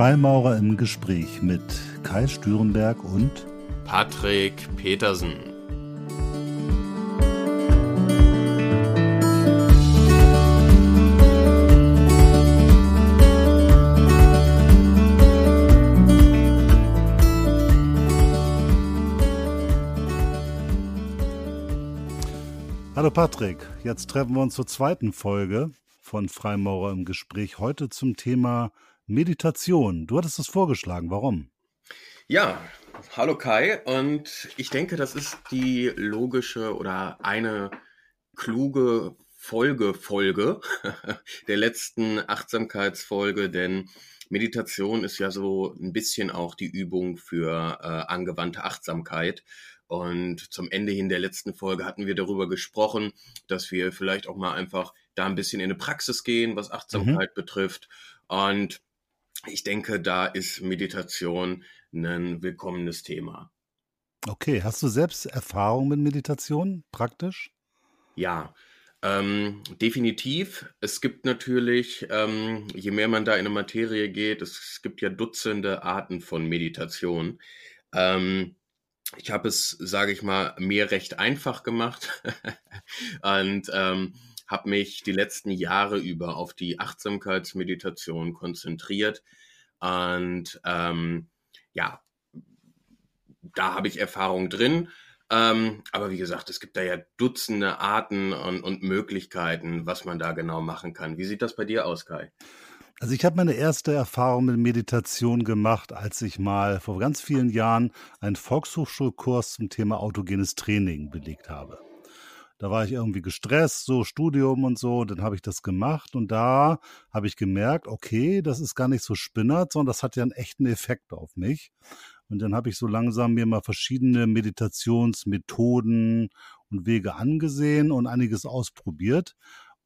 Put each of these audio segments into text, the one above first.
Freimaurer im Gespräch mit Kai Stürenberg und Patrick Petersen. Hallo Patrick, jetzt treffen wir uns zur zweiten Folge von Freimaurer im Gespräch. Heute zum Thema Meditation. Du hattest es vorgeschlagen. Warum? Ja, hallo Kai. Und ich denke, das ist die logische oder eine kluge Folge, Folge der letzten Achtsamkeitsfolge, denn Meditation ist ja so ein bisschen auch die Übung für äh, angewandte Achtsamkeit. Und zum Ende hin der letzten Folge hatten wir darüber gesprochen, dass wir vielleicht auch mal einfach da ein bisschen in eine Praxis gehen, was Achtsamkeit mhm. betrifft. Und ich denke, da ist Meditation ein willkommenes Thema. Okay, hast du selbst Erfahrung mit Meditation praktisch? Ja, ähm, definitiv. Es gibt natürlich, ähm, je mehr man da in eine Materie geht, es gibt ja Dutzende Arten von Meditation. Ähm, ich habe es, sage ich mal, mir recht einfach gemacht und ähm, habe mich die letzten Jahre über auf die Achtsamkeitsmeditation konzentriert. Und ähm, ja, da habe ich Erfahrung drin. Ähm, aber wie gesagt, es gibt da ja Dutzende Arten und, und Möglichkeiten, was man da genau machen kann. Wie sieht das bei dir aus, Kai? Also ich habe meine erste Erfahrung mit Meditation gemacht, als ich mal vor ganz vielen Jahren einen Volkshochschulkurs zum Thema autogenes Training belegt habe. Da war ich irgendwie gestresst, so Studium und so, und dann habe ich das gemacht und da habe ich gemerkt, okay, das ist gar nicht so spinnert, sondern das hat ja einen echten Effekt auf mich. Und dann habe ich so langsam mir mal verschiedene Meditationsmethoden und Wege angesehen und einiges ausprobiert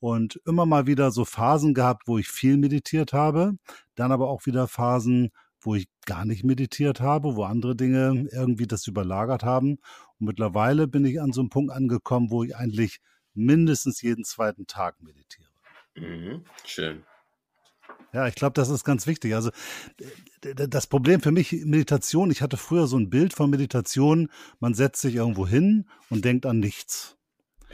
und immer mal wieder so Phasen gehabt, wo ich viel meditiert habe, dann aber auch wieder Phasen, wo ich gar nicht meditiert habe, wo andere Dinge irgendwie das überlagert haben. Und mittlerweile bin ich an so einem Punkt angekommen, wo ich eigentlich mindestens jeden zweiten Tag meditiere. Mhm, schön. Ja, ich glaube, das ist ganz wichtig. Also das Problem für mich, Meditation, ich hatte früher so ein Bild von Meditation, man setzt sich irgendwo hin und denkt an nichts.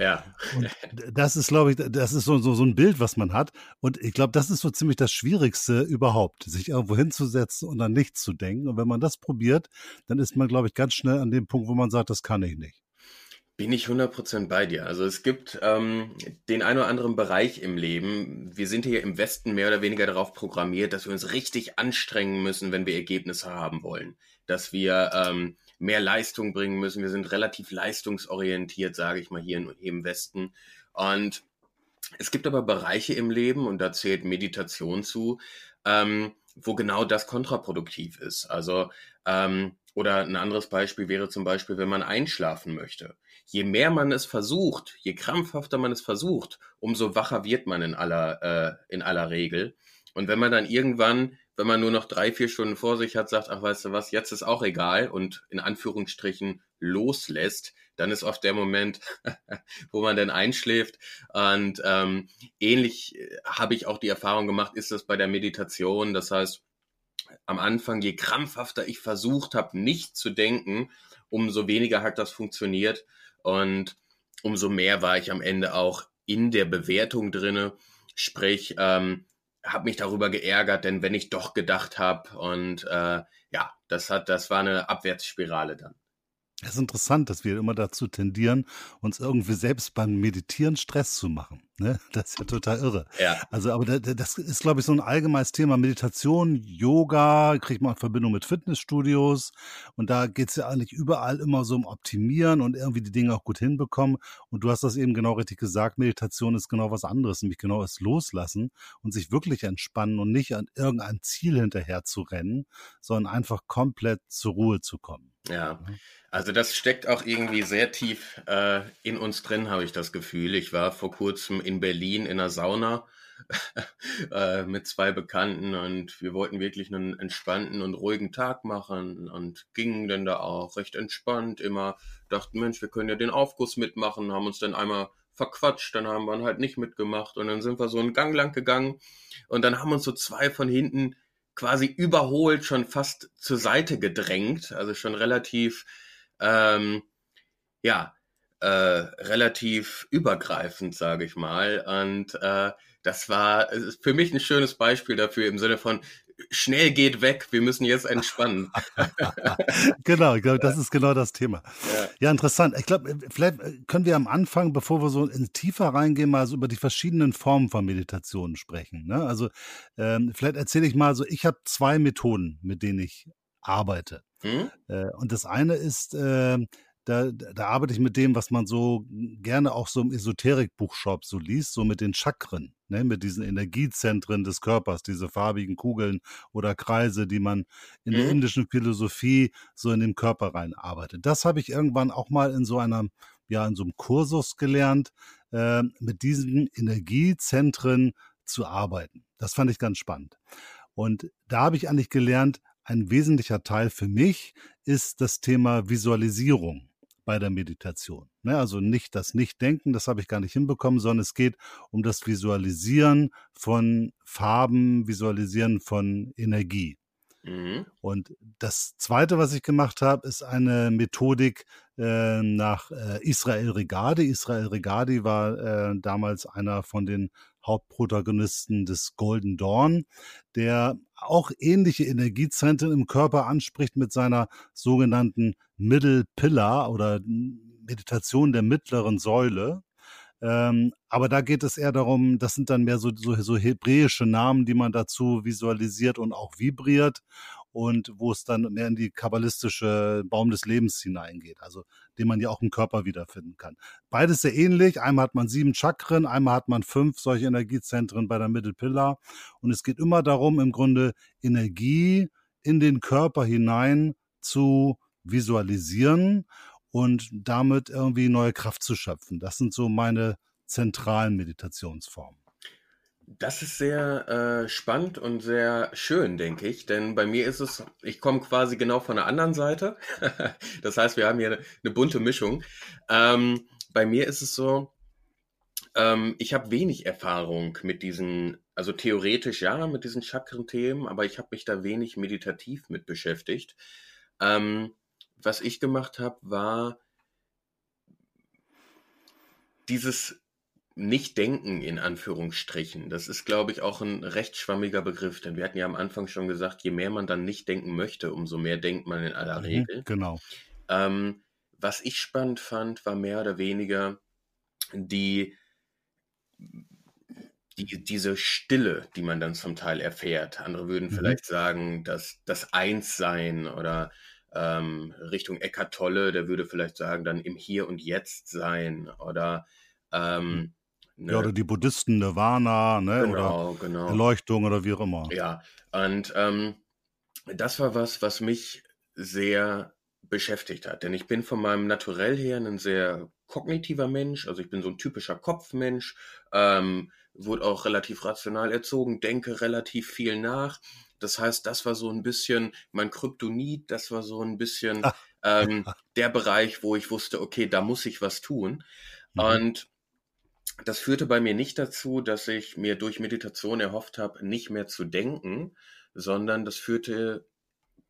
Ja. Und das ist, glaube ich, das ist so, so, so ein Bild, was man hat. Und ich glaube, das ist so ziemlich das Schwierigste überhaupt, sich irgendwo hinzusetzen und an nichts zu denken. Und wenn man das probiert, dann ist man, glaube ich, ganz schnell an dem Punkt, wo man sagt, das kann ich nicht. Bin ich 100% bei dir. Also es gibt ähm, den einen oder anderen Bereich im Leben. Wir sind hier im Westen mehr oder weniger darauf programmiert, dass wir uns richtig anstrengen müssen, wenn wir Ergebnisse haben wollen. Dass wir ähm, mehr Leistung bringen müssen. Wir sind relativ leistungsorientiert, sage ich mal, hier im Westen. Und es gibt aber Bereiche im Leben, und da zählt Meditation zu, ähm, wo genau das kontraproduktiv ist. Also, ähm, oder ein anderes Beispiel wäre zum Beispiel, wenn man einschlafen möchte. Je mehr man es versucht, je krampfhafter man es versucht, umso wacher wird man in aller, äh, in aller Regel. Und wenn man dann irgendwann wenn man nur noch drei, vier Stunden vor sich hat, sagt, ach weißt du was, jetzt ist auch egal und in Anführungsstrichen loslässt, dann ist oft der Moment, wo man dann einschläft. Und ähm, ähnlich äh, habe ich auch die Erfahrung gemacht, ist das bei der Meditation. Das heißt, am Anfang, je krampfhafter ich versucht habe, nicht zu denken, umso weniger hat das funktioniert und umso mehr war ich am Ende auch in der Bewertung drinne. Sprich, ähm, habe mich darüber geärgert, denn wenn ich doch gedacht habe und äh, ja, das hat, das war eine Abwärtsspirale dann. Es ist interessant, dass wir immer dazu tendieren, uns irgendwie selbst beim Meditieren Stress zu machen. Ne? Das ist ja total irre. Ja. Also, aber das ist, glaube ich, so ein allgemeines Thema. Meditation, Yoga, kriegt man in Verbindung mit Fitnessstudios. Und da geht es ja eigentlich überall immer so um Optimieren und irgendwie die Dinge auch gut hinbekommen. Und du hast das eben genau richtig gesagt. Meditation ist genau was anderes, nämlich genau das Loslassen und sich wirklich entspannen und nicht an irgendein Ziel hinterher zu rennen, sondern einfach komplett zur Ruhe zu kommen. Ja, also das steckt auch irgendwie sehr tief äh, in uns drin, habe ich das Gefühl. Ich war vor kurzem in Berlin in einer Sauna äh, mit zwei Bekannten und wir wollten wirklich einen entspannten und ruhigen Tag machen und gingen dann da auch recht entspannt immer. Dachten, Mensch, wir können ja den Aufguss mitmachen, haben uns dann einmal verquatscht, dann haben wir halt nicht mitgemacht und dann sind wir so einen Gang lang gegangen und dann haben uns so zwei von hinten quasi überholt, schon fast zur Seite gedrängt, also schon relativ, ähm, ja, äh, relativ übergreifend, sage ich mal. Und äh, das war für mich ein schönes Beispiel dafür im Sinne von, schnell geht weg, wir müssen jetzt entspannen. genau, ich glaube, das ist genau das Thema. Ja, ja interessant. Ich glaube, vielleicht können wir am Anfang, bevor wir so in tiefer reingehen, mal so über die verschiedenen Formen von Meditationen sprechen. Ne? Also ähm, vielleicht erzähle ich mal so, ich habe zwei Methoden, mit denen ich arbeite. Hm? Äh, und das eine ist, äh, da, da arbeite ich mit dem, was man so gerne auch so im Esoterik-Buchshop so liest, so mit den Chakren, ne, mit diesen Energiezentren des Körpers, diese farbigen Kugeln oder Kreise, die man in mhm. der indischen Philosophie so in den Körper reinarbeitet. Das habe ich irgendwann auch mal in so einer, ja, in so einem Kursus gelernt, äh, mit diesen Energiezentren zu arbeiten. Das fand ich ganz spannend. Und da habe ich eigentlich gelernt, ein wesentlicher Teil für mich ist das Thema Visualisierung bei der Meditation. Ne? Also nicht das Nichtdenken, das habe ich gar nicht hinbekommen, sondern es geht um das Visualisieren von Farben, Visualisieren von Energie. Mhm. Und das Zweite, was ich gemacht habe, ist eine Methodik äh, nach äh, Israel Regadi. Israel Regadi war äh, damals einer von den Hauptprotagonisten des Golden Dawn, der auch ähnliche Energiezentren im Körper anspricht mit seiner sogenannten Middle Pillar oder Meditation der mittleren Säule. Ähm, aber da geht es eher darum, das sind dann mehr so, so, so hebräische Namen, die man dazu visualisiert und auch vibriert und wo es dann mehr in die kabbalistische Baum des Lebens hineingeht, also den man ja auch im Körper wiederfinden kann. Beides sehr ähnlich. Einmal hat man sieben Chakren, einmal hat man fünf solche Energiezentren bei der Middle Pillar. Und es geht immer darum, im Grunde Energie in den Körper hinein zu visualisieren und damit irgendwie neue Kraft zu schöpfen. Das sind so meine zentralen Meditationsformen. Das ist sehr äh, spannend und sehr schön, denke ich. Denn bei mir ist es, ich komme quasi genau von der anderen Seite. das heißt, wir haben hier eine, eine bunte Mischung. Ähm, bei mir ist es so, ähm, ich habe wenig Erfahrung mit diesen, also theoretisch ja, mit diesen Chakren-Themen, aber ich habe mich da wenig meditativ mit beschäftigt. Ähm, was ich gemacht habe, war dieses Nicht-Denken in Anführungsstrichen. Das ist, glaube ich, auch ein recht schwammiger Begriff, denn wir hatten ja am Anfang schon gesagt, je mehr man dann nicht denken möchte, umso mehr denkt man in aller mhm, Regel. Genau. Ähm, was ich spannend fand, war mehr oder weniger die, die, diese Stille, die man dann zum Teil erfährt. Andere würden mhm. vielleicht sagen, dass das Einssein oder ähm, Richtung Eckart Tolle, der würde vielleicht sagen, dann im Hier und Jetzt sein oder ähm, ne, ja, oder die Buddhisten Nirvana, ne? Genau, oder genau. Erleuchtung oder wie auch immer. Ja, und ähm, das war was, was mich sehr beschäftigt hat. Denn ich bin von meinem Naturell her ein sehr kognitiver Mensch, also ich bin so ein typischer Kopfmensch, ähm, wurde auch relativ rational erzogen, denke relativ viel nach das heißt, das war so ein bisschen mein Kryptonit, das war so ein bisschen ah. ähm, der Bereich, wo ich wusste, okay, da muss ich was tun. Mhm. Und das führte bei mir nicht dazu, dass ich mir durch Meditation erhofft habe, nicht mehr zu denken, sondern das führte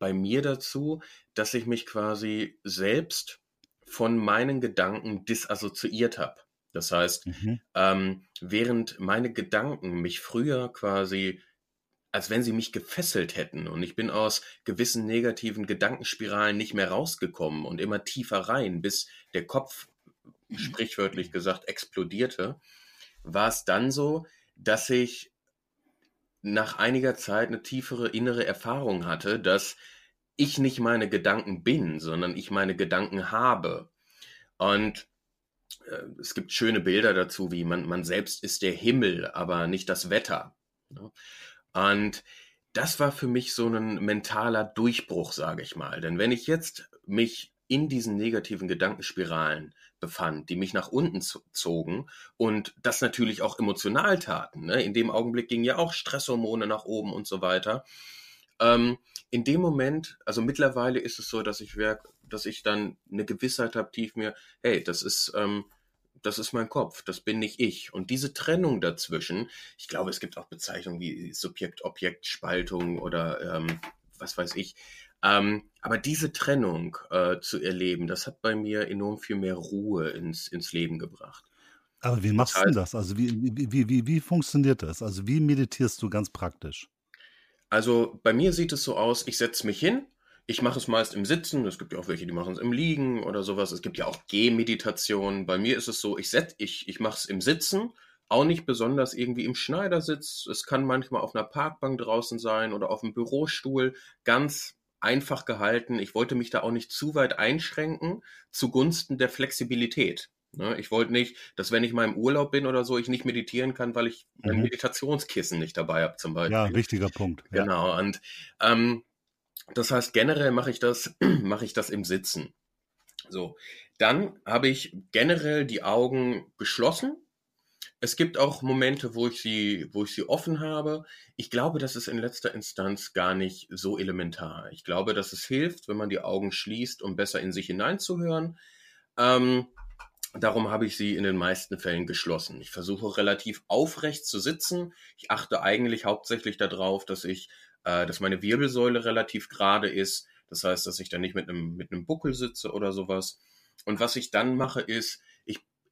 bei mir dazu, dass ich mich quasi selbst von meinen Gedanken disassoziiert habe. Das heißt, mhm. ähm, während meine Gedanken mich früher quasi als wenn sie mich gefesselt hätten und ich bin aus gewissen negativen Gedankenspiralen nicht mehr rausgekommen und immer tiefer rein, bis der Kopf, sprichwörtlich gesagt, explodierte, war es dann so, dass ich nach einiger Zeit eine tiefere innere Erfahrung hatte, dass ich nicht meine Gedanken bin, sondern ich meine Gedanken habe. Und äh, es gibt schöne Bilder dazu, wie man, man selbst ist der Himmel, aber nicht das Wetter. Ne? Und das war für mich so ein mentaler Durchbruch, sage ich mal. Denn wenn ich jetzt mich in diesen negativen Gedankenspiralen befand, die mich nach unten zogen und das natürlich auch emotional taten. Ne? In dem Augenblick gingen ja auch Stresshormone nach oben und so weiter. Ähm, in dem Moment, also mittlerweile ist es so, dass ich, dass ich dann eine Gewissheit habe, tief mir, hey, das ist ähm, das ist mein Kopf, das bin nicht ich. Und diese Trennung dazwischen, ich glaube, es gibt auch Bezeichnungen wie Subjekt-Objekt-Spaltung oder ähm, was weiß ich. Ähm, aber diese Trennung äh, zu erleben, das hat bei mir enorm viel mehr Ruhe ins, ins Leben gebracht. Aber wie machst das heißt, du das? Also wie, wie, wie, wie funktioniert das? Also wie meditierst du ganz praktisch? Also bei mir sieht es so aus, ich setze mich hin, ich mache es meist im Sitzen, es gibt ja auch welche, die machen es im Liegen oder sowas. Es gibt ja auch Gehmeditation. Bei mir ist es so, ich, set, ich, ich mache es im Sitzen, auch nicht besonders irgendwie im Schneidersitz. Es kann manchmal auf einer Parkbank draußen sein oder auf einem Bürostuhl. Ganz einfach gehalten. Ich wollte mich da auch nicht zu weit einschränken zugunsten der Flexibilität. Ne? Ich wollte nicht, dass wenn ich mal im Urlaub bin oder so, ich nicht meditieren kann, weil ich mein mhm. Meditationskissen nicht dabei habe zum Beispiel. Ja, wichtiger Punkt. Ja. Genau. Und ähm, das heißt, generell mache ich das, mache ich das im Sitzen. So. Dann habe ich generell die Augen geschlossen. Es gibt auch Momente, wo ich sie, wo ich sie offen habe. Ich glaube, das ist in letzter Instanz gar nicht so elementar. Ich glaube, dass es hilft, wenn man die Augen schließt, um besser in sich hineinzuhören. Ähm, Darum habe ich sie in den meisten Fällen geschlossen. Ich versuche relativ aufrecht zu sitzen. Ich achte eigentlich hauptsächlich darauf, dass ich äh, dass meine Wirbelsäule relativ gerade ist. Das heißt, dass ich dann nicht mit einem, mit einem Buckel sitze oder sowas. Und was ich dann mache, ist,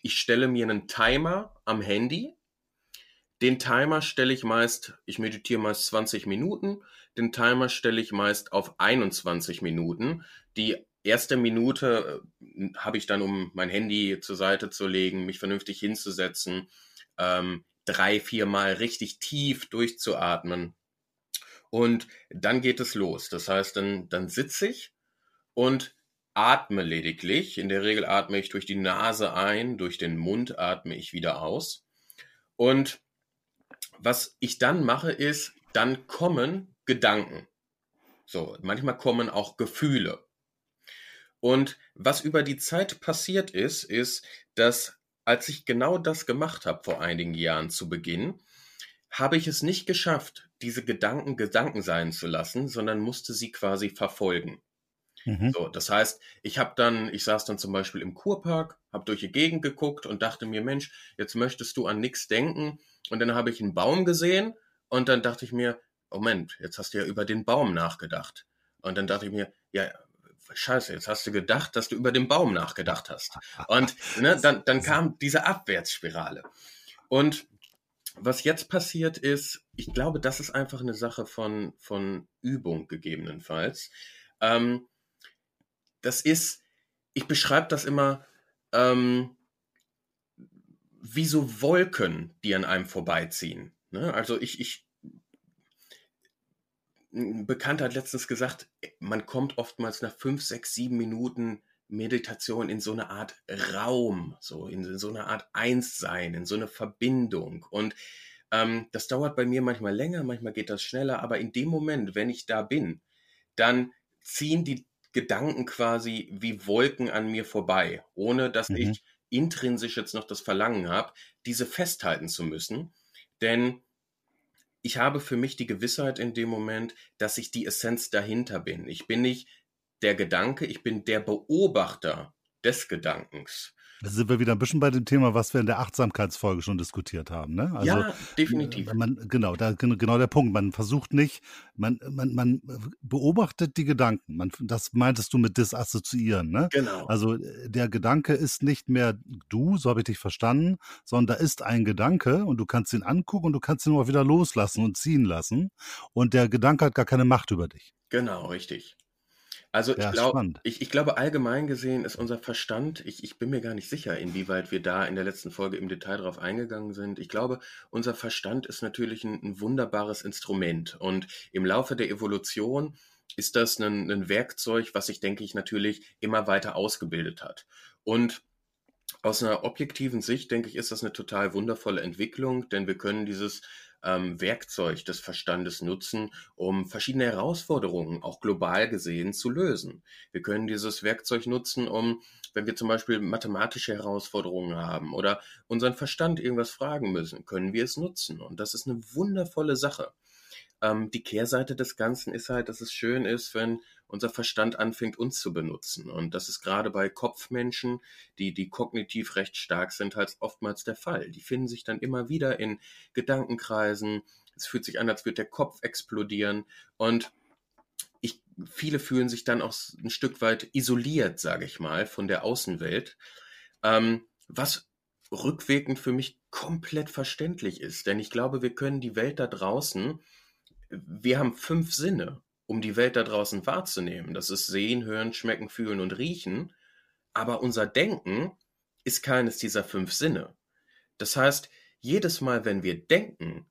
ich, stelle mir einen Timer am Handy. Den Timer stelle ich meist, ich meditiere meist 20 Minuten. Den Timer stelle ich meist auf 21 Minuten. Die erste Minute äh, habe ich dann, um mein Handy zur Seite zu legen, mich vernünftig hinzusetzen, ähm, drei, vier Mal richtig tief durchzuatmen und dann geht es los. Das heißt, dann, dann sitze ich und atme lediglich. In der Regel atme ich durch die Nase ein, durch den Mund atme ich wieder aus. Und was ich dann mache, ist, dann kommen Gedanken. So, manchmal kommen auch Gefühle. Und was über die Zeit passiert ist, ist, dass als ich genau das gemacht habe vor einigen Jahren zu Beginn, habe ich es nicht geschafft, diese Gedanken Gedanken sein zu lassen, sondern musste sie quasi verfolgen. Mhm. So, das heißt, ich habe dann, ich saß dann zum Beispiel im Kurpark, habe durch die Gegend geguckt und dachte mir, Mensch, jetzt möchtest du an nichts denken. Und dann habe ich einen Baum gesehen und dann dachte ich mir, Moment, jetzt hast du ja über den Baum nachgedacht. Und dann dachte ich mir, ja, scheiße, jetzt hast du gedacht, dass du über den Baum nachgedacht hast. Und ne, dann, dann kam diese Abwärtsspirale. Und was jetzt passiert ist, ich glaube, das ist einfach eine Sache von, von Übung gegebenenfalls. Ähm, das ist, ich beschreibe das immer ähm, wie so Wolken, die an einem vorbeiziehen. Ne? Also ich, ich, ein Bekannter hat letztens gesagt, man kommt oftmals nach fünf, sechs, sieben Minuten Meditation in so eine Art Raum, so in so eine Art Einssein, in so eine Verbindung. Und ähm, das dauert bei mir manchmal länger, manchmal geht das schneller, aber in dem Moment, wenn ich da bin, dann ziehen die Gedanken quasi wie Wolken an mir vorbei, ohne dass mhm. ich intrinsisch jetzt noch das Verlangen habe, diese festhalten zu müssen. Denn ich habe für mich die Gewissheit in dem Moment, dass ich die Essenz dahinter bin. Ich bin nicht der Gedanke, ich bin der Beobachter des Gedankens. Da sind wir wieder ein bisschen bei dem Thema, was wir in der Achtsamkeitsfolge schon diskutiert haben. Ne? Also, ja, definitiv. Äh, man, genau, da, genau der Punkt. Man versucht nicht, man, man, man beobachtet die Gedanken. Man, das meintest du mit disassoziieren. Ne? Genau. Also der Gedanke ist nicht mehr du, so habe ich dich verstanden, sondern da ist ein Gedanke und du kannst ihn angucken und du kannst ihn auch wieder loslassen und ziehen lassen. Und der Gedanke hat gar keine Macht über dich. Genau, richtig. Also ich, glaub, ich, ich glaube, allgemein gesehen ist unser Verstand, ich, ich bin mir gar nicht sicher, inwieweit wir da in der letzten Folge im Detail drauf eingegangen sind. Ich glaube, unser Verstand ist natürlich ein, ein wunderbares Instrument. Und im Laufe der Evolution ist das ein, ein Werkzeug, was sich, denke ich, natürlich immer weiter ausgebildet hat. Und aus einer objektiven Sicht, denke ich, ist das eine total wundervolle Entwicklung, denn wir können dieses ähm, Werkzeug des Verstandes nutzen, um verschiedene Herausforderungen, auch global gesehen, zu lösen. Wir können dieses Werkzeug nutzen, um, wenn wir zum Beispiel mathematische Herausforderungen haben oder unseren Verstand irgendwas fragen müssen, können wir es nutzen. Und das ist eine wundervolle Sache. Ähm, die Kehrseite des Ganzen ist halt, dass es schön ist, wenn unser Verstand anfängt, uns zu benutzen. Und das ist gerade bei Kopfmenschen, die, die kognitiv recht stark sind, halt oftmals der Fall. Die finden sich dann immer wieder in Gedankenkreisen. Es fühlt sich an, als würde der Kopf explodieren. Und ich, viele fühlen sich dann auch ein Stück weit isoliert, sage ich mal, von der Außenwelt. Ähm, was rückwirkend für mich komplett verständlich ist. Denn ich glaube, wir können die Welt da draußen, wir haben fünf Sinne, um die Welt da draußen wahrzunehmen. Das ist Sehen, Hören, Schmecken, Fühlen und Riechen. Aber unser Denken ist keines dieser fünf Sinne. Das heißt, jedes Mal, wenn wir denken,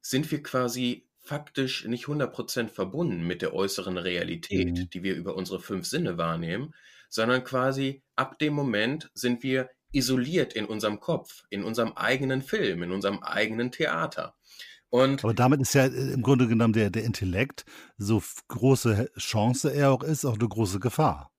sind wir quasi faktisch nicht 100% verbunden mit der äußeren Realität, mhm. die wir über unsere fünf Sinne wahrnehmen, sondern quasi ab dem Moment sind wir isoliert in unserem Kopf, in unserem eigenen Film, in unserem eigenen Theater. Und Aber damit ist ja äh, im Grunde genommen der, der Intellekt, so große Chance er auch ist, auch eine große Gefahr.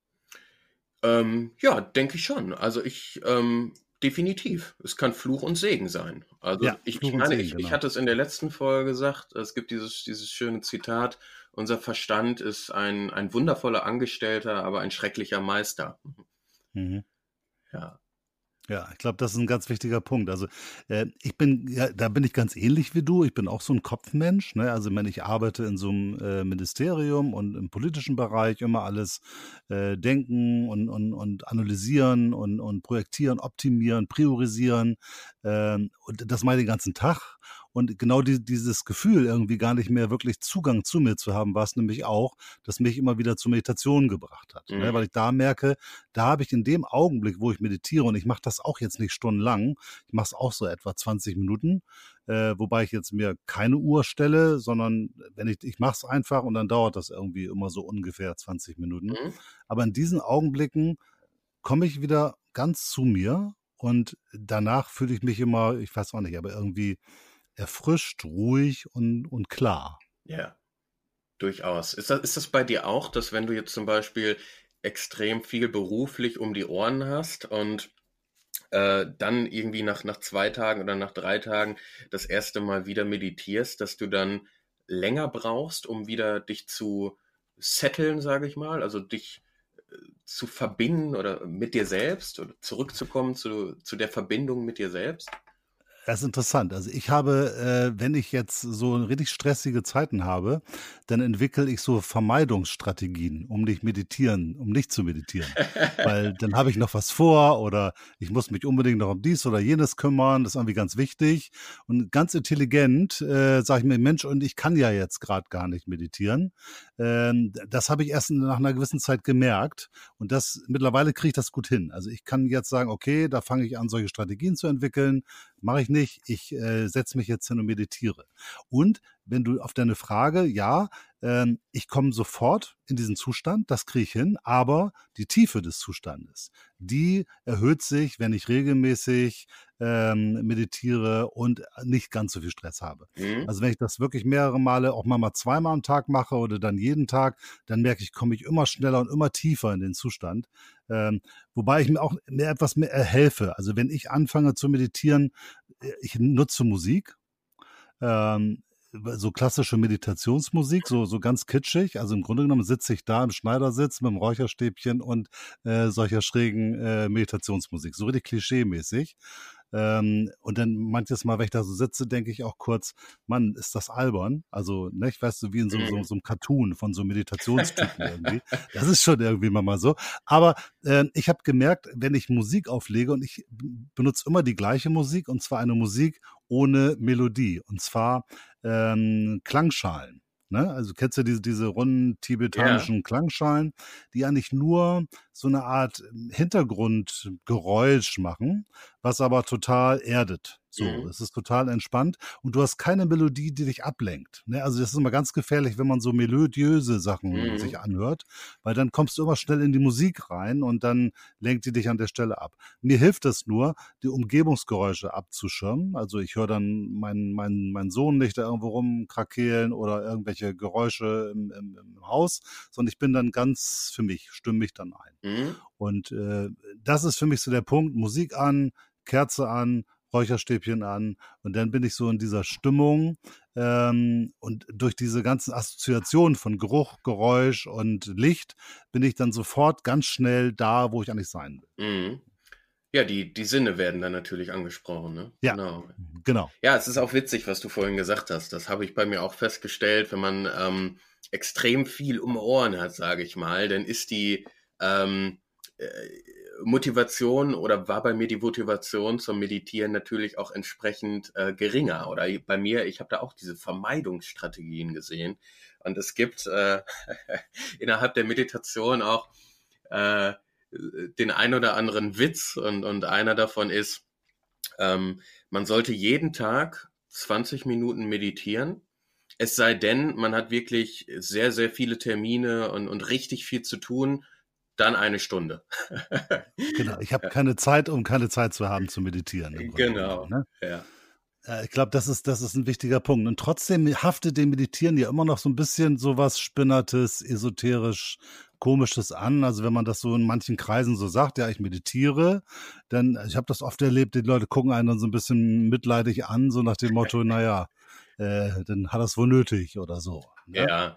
Ähm, ja, denke ich schon. Also ich ähm, definitiv. Es kann Fluch und Segen sein. Also ja, ich, ich meine, Segen, ich, genau. ich hatte es in der letzten Folge gesagt, es gibt dieses, dieses schöne Zitat, unser Verstand ist ein, ein wundervoller Angestellter, aber ein schrecklicher Meister. Mhm. Ja. Ja, ich glaube, das ist ein ganz wichtiger Punkt. Also äh, ich bin, ja, da bin ich ganz ähnlich wie du. Ich bin auch so ein Kopfmensch. Ne? Also wenn ich arbeite in so einem äh, Ministerium und im politischen Bereich immer alles äh, denken und, und, und analysieren und, und projektieren, optimieren, priorisieren. Ähm, und das mache ich den ganzen Tag. Und genau die, dieses Gefühl, irgendwie gar nicht mehr wirklich Zugang zu mir zu haben, war es nämlich auch, das mich immer wieder zur Meditation gebracht hat. Ne? Mhm. Ne? Weil ich da merke, da habe ich in dem Augenblick, wo ich meditiere, und ich mache das auch jetzt nicht stundenlang, ich mache es auch so etwa 20 Minuten, äh, wobei ich jetzt mir keine Uhr stelle, sondern wenn ich, ich mache es einfach und dann dauert das irgendwie immer so ungefähr 20 Minuten. Mhm. Aber in diesen Augenblicken komme ich wieder ganz zu mir und danach fühle ich mich immer, ich weiß auch nicht, aber irgendwie erfrischt, ruhig und, und klar. Ja, durchaus. Ist das, ist das bei dir auch, dass wenn du jetzt zum Beispiel extrem viel beruflich um die Ohren hast und äh, dann irgendwie nach, nach zwei Tagen oder nach drei Tagen das erste Mal wieder meditierst, dass du dann länger brauchst, um wieder dich zu setteln, sage ich mal, also dich äh, zu verbinden oder mit dir selbst oder zurückzukommen zu, zu der Verbindung mit dir selbst? Das ist interessant. Also ich habe, äh, wenn ich jetzt so richtig stressige Zeiten habe, dann entwickle ich so Vermeidungsstrategien, um nicht meditieren, um nicht zu meditieren. Weil dann habe ich noch was vor oder ich muss mich unbedingt noch um dies oder jenes kümmern. Das ist irgendwie ganz wichtig. Und ganz intelligent äh, sage ich mir, Mensch, und ich kann ja jetzt gerade gar nicht meditieren. Ähm, das habe ich erst nach einer gewissen Zeit gemerkt. Und das mittlerweile kriege ich das gut hin. Also ich kann jetzt sagen, okay, da fange ich an, solche Strategien zu entwickeln mache ich nicht. Ich äh, setze mich jetzt hin und meditiere. Und wenn du auf deine Frage, ja, ähm, ich komme sofort in diesen Zustand, das kriege ich hin, aber die Tiefe des Zustandes, die erhöht sich, wenn ich regelmäßig ähm, meditiere und nicht ganz so viel Stress habe. Mhm. Also wenn ich das wirklich mehrere Male, auch mal, mal zweimal am Tag mache oder dann jeden Tag, dann merke ich, komme ich immer schneller und immer tiefer in den Zustand. Ähm, wobei ich mir auch mehr etwas mehr helfe. Also wenn ich anfange zu meditieren, äh, ich nutze Musik. Ähm, so klassische Meditationsmusik, so, so ganz kitschig. Also im Grunde genommen sitze ich da im Schneidersitz mit dem Räucherstäbchen und äh, solcher schrägen äh, Meditationsmusik, so richtig klischee-mäßig. Ähm, und dann manches Mal, wenn ich da so sitze, denke ich auch kurz, Mann, ist das albern? Also, ne, ich weiß so wie in so, so, mhm. so einem Cartoon von so Meditationstypen irgendwie. Das ist schon irgendwie mal so. Aber äh, ich habe gemerkt, wenn ich Musik auflege und ich benutze immer die gleiche Musik und zwar eine Musik ohne Melodie und zwar ähm, Klangschalen. Ne? Also kennst du diese, diese runden tibetanischen yeah. Klangschalen, die eigentlich nur so eine Art ähm, Hintergrundgeräusch machen, was aber total erdet. So, mhm. es ist total entspannt und du hast keine Melodie, die dich ablenkt. Ne? Also das ist immer ganz gefährlich, wenn man so melodiöse Sachen mhm. sich anhört, weil dann kommst du immer schnell in die Musik rein und dann lenkt die dich an der Stelle ab. Mir hilft es nur, die Umgebungsgeräusche abzuschirmen. Also ich höre dann meinen mein, mein Sohn nicht da irgendwo rumkrakehlen oder irgendwelche Geräusche im, im, im Haus, sondern ich bin dann ganz für mich, stimme mich dann ein. Mhm. Und äh, das ist für mich so der Punkt, Musik an, Kerze an, Räucherstäbchen an und dann bin ich so in dieser Stimmung ähm, und durch diese ganzen Assoziationen von Geruch, Geräusch und Licht bin ich dann sofort ganz schnell da, wo ich eigentlich sein will. Mhm. Ja, die, die Sinne werden dann natürlich angesprochen. Ne? Ja, genau. genau. Ja, es ist auch witzig, was du vorhin gesagt hast. Das habe ich bei mir auch festgestellt, wenn man ähm, extrem viel um Ohren hat, sage ich mal, dann ist die ähm, äh, Motivation oder war bei mir die Motivation zum Meditieren natürlich auch entsprechend äh, geringer. Oder bei mir, ich habe da auch diese Vermeidungsstrategien gesehen. Und es gibt äh, innerhalb der Meditation auch äh, den ein oder anderen Witz und, und einer davon ist, ähm, man sollte jeden Tag 20 Minuten meditieren. Es sei denn, man hat wirklich sehr, sehr viele Termine und, und richtig viel zu tun, dann eine Stunde. genau, ich habe keine Zeit, um keine Zeit zu haben zu meditieren. Genau, ne? ja. Ich glaube, das ist, das ist ein wichtiger Punkt. Und trotzdem haftet dem Meditieren ja immer noch so ein bisschen sowas Spinnertes, esoterisch, Komisches an. Also wenn man das so in manchen Kreisen so sagt, ja, ich meditiere, dann, ich habe das oft erlebt, die Leute gucken einen dann so ein bisschen mitleidig an, so nach dem Motto, naja, äh, dann hat es wohl nötig oder so. Ne? Ja.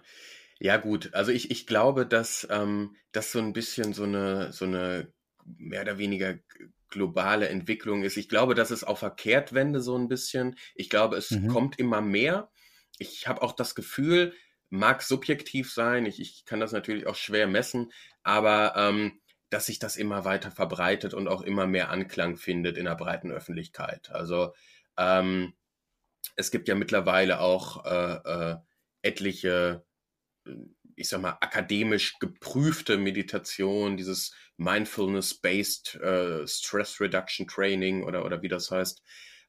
Ja, gut. Also ich, ich glaube, dass ähm, das so ein bisschen so eine, so eine mehr oder weniger globale Entwicklung ist. Ich glaube, dass es auf der Kehrtwende so ein bisschen. Ich glaube, es mhm. kommt immer mehr. Ich habe auch das Gefühl, mag subjektiv sein, ich, ich kann das natürlich auch schwer messen, aber ähm, dass sich das immer weiter verbreitet und auch immer mehr Anklang findet in der breiten Öffentlichkeit. Also ähm, es gibt ja mittlerweile auch äh, äh, etliche, ich sag mal, akademisch geprüfte Meditation, dieses Mindfulness-Based äh, Stress Reduction Training oder, oder wie das heißt,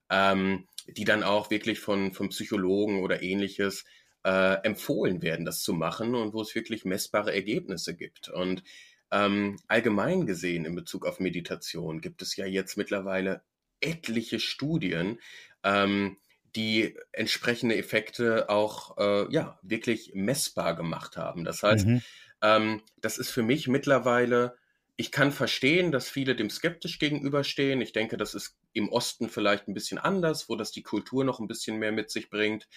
ähm, die dann auch wirklich von, von Psychologen oder ähnliches äh, empfohlen werden, das zu machen und wo es wirklich messbare Ergebnisse gibt. Und ähm, allgemein gesehen in Bezug auf Meditation gibt es ja jetzt mittlerweile etliche Studien, ähm, die entsprechende Effekte auch äh, ja wirklich messbar gemacht haben. Das heißt, mhm. ähm, das ist für mich mittlerweile ich kann verstehen, dass viele dem skeptisch gegenüberstehen. Ich denke, das ist im Osten vielleicht ein bisschen anders, wo das die Kultur noch ein bisschen mehr mit sich bringt.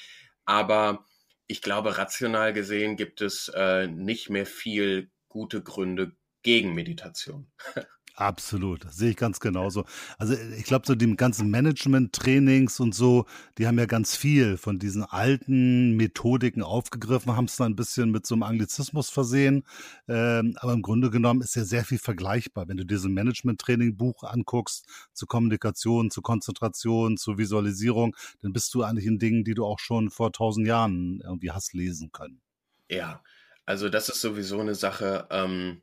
Aber ich glaube, rational gesehen gibt es äh, nicht mehr viel gute Gründe gegen Meditation. Absolut, sehe ich ganz genauso. Also ich glaube, so die ganzen Management-Trainings und so, die haben ja ganz viel von diesen alten Methodiken aufgegriffen, haben es dann ein bisschen mit so einem Anglizismus versehen. Ähm, aber im Grunde genommen ist ja sehr viel vergleichbar. Wenn du dir so ein Management-Training-Buch anguckst, zu Kommunikation, zu Konzentration, zu Visualisierung, dann bist du eigentlich in Dingen, die du auch schon vor tausend Jahren irgendwie hast lesen können. Ja, also das ist sowieso eine Sache. Ähm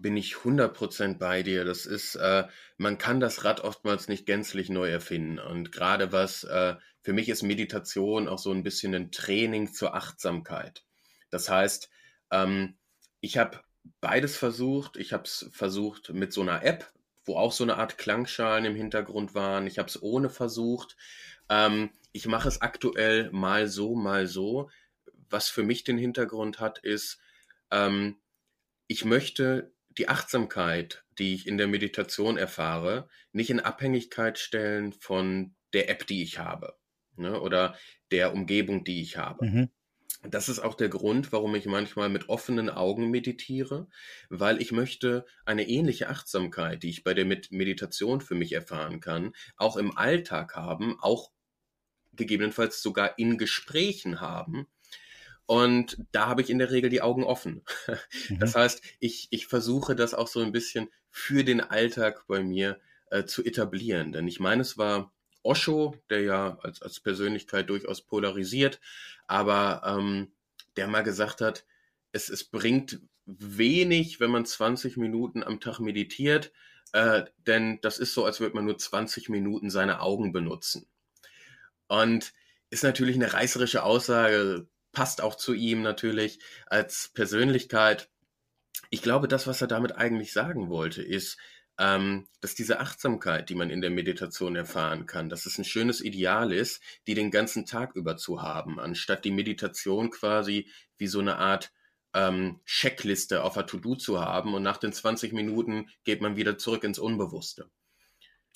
bin ich 100% bei dir. Das ist, äh, man kann das Rad oftmals nicht gänzlich neu erfinden. Und gerade was, äh, für mich ist Meditation auch so ein bisschen ein Training zur Achtsamkeit. Das heißt, ähm, ich habe beides versucht. Ich habe es versucht mit so einer App, wo auch so eine Art Klangschalen im Hintergrund waren. Ich habe es ohne versucht. Ähm, ich mache es aktuell mal so, mal so. Was für mich den Hintergrund hat, ist, ähm, ich möchte die Achtsamkeit, die ich in der Meditation erfahre, nicht in Abhängigkeit stellen von der App, die ich habe ne, oder der Umgebung, die ich habe. Mhm. Das ist auch der Grund, warum ich manchmal mit offenen Augen meditiere, weil ich möchte eine ähnliche Achtsamkeit, die ich bei der Meditation für mich erfahren kann, auch im Alltag haben, auch gegebenenfalls sogar in Gesprächen haben, und da habe ich in der Regel die Augen offen. Mhm. Das heißt, ich, ich versuche das auch so ein bisschen für den Alltag bei mir äh, zu etablieren. Denn ich meine, es war Osho, der ja als, als Persönlichkeit durchaus polarisiert, aber ähm, der mal gesagt hat, es, es bringt wenig, wenn man 20 Minuten am Tag meditiert, äh, denn das ist so, als würde man nur 20 Minuten seine Augen benutzen. Und ist natürlich eine reißerische Aussage, passt auch zu ihm natürlich als Persönlichkeit. Ich glaube, das, was er damit eigentlich sagen wollte, ist, ähm, dass diese Achtsamkeit, die man in der Meditation erfahren kann, dass es ein schönes Ideal ist, die den ganzen Tag über zu haben, anstatt die Meditation quasi wie so eine Art ähm, Checkliste auf der To-Do zu haben und nach den 20 Minuten geht man wieder zurück ins Unbewusste.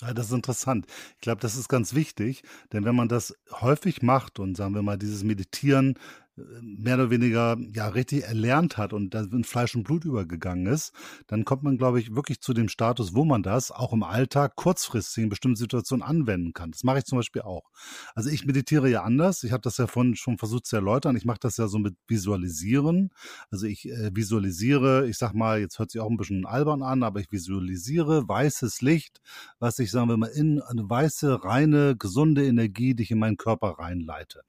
Ja, das ist interessant. Ich glaube, das ist ganz wichtig, denn wenn man das häufig macht und sagen wir mal, dieses Meditieren mehr oder weniger ja richtig erlernt hat und da in Fleisch und Blut übergegangen ist, dann kommt man, glaube ich, wirklich zu dem Status, wo man das auch im Alltag kurzfristig in bestimmten Situationen anwenden kann. Das mache ich zum Beispiel auch. Also ich meditiere ja anders. Ich habe das ja vorhin schon versucht zu erläutern. Ich mache das ja so mit Visualisieren. Also ich äh, visualisiere, ich sag mal, jetzt hört sich auch ein bisschen albern an, aber ich visualisiere weißes Licht, was ich, sagen wir mal, in eine weiße, reine, gesunde Energie, die ich in meinen Körper reinleite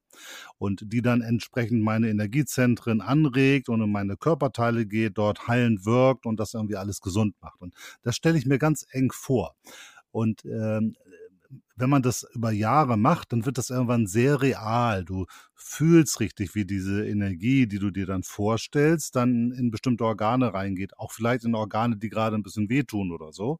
und die dann entsprechend meine Energiezentren anregt und in meine Körperteile geht, dort heilend wirkt und das irgendwie alles gesund macht. Und das stelle ich mir ganz eng vor. Und ähm, wenn man das über Jahre macht, dann wird das irgendwann sehr real. Du fühlst richtig, wie diese Energie, die du dir dann vorstellst, dann in bestimmte Organe reingeht. Auch vielleicht in Organe, die gerade ein bisschen wehtun oder so.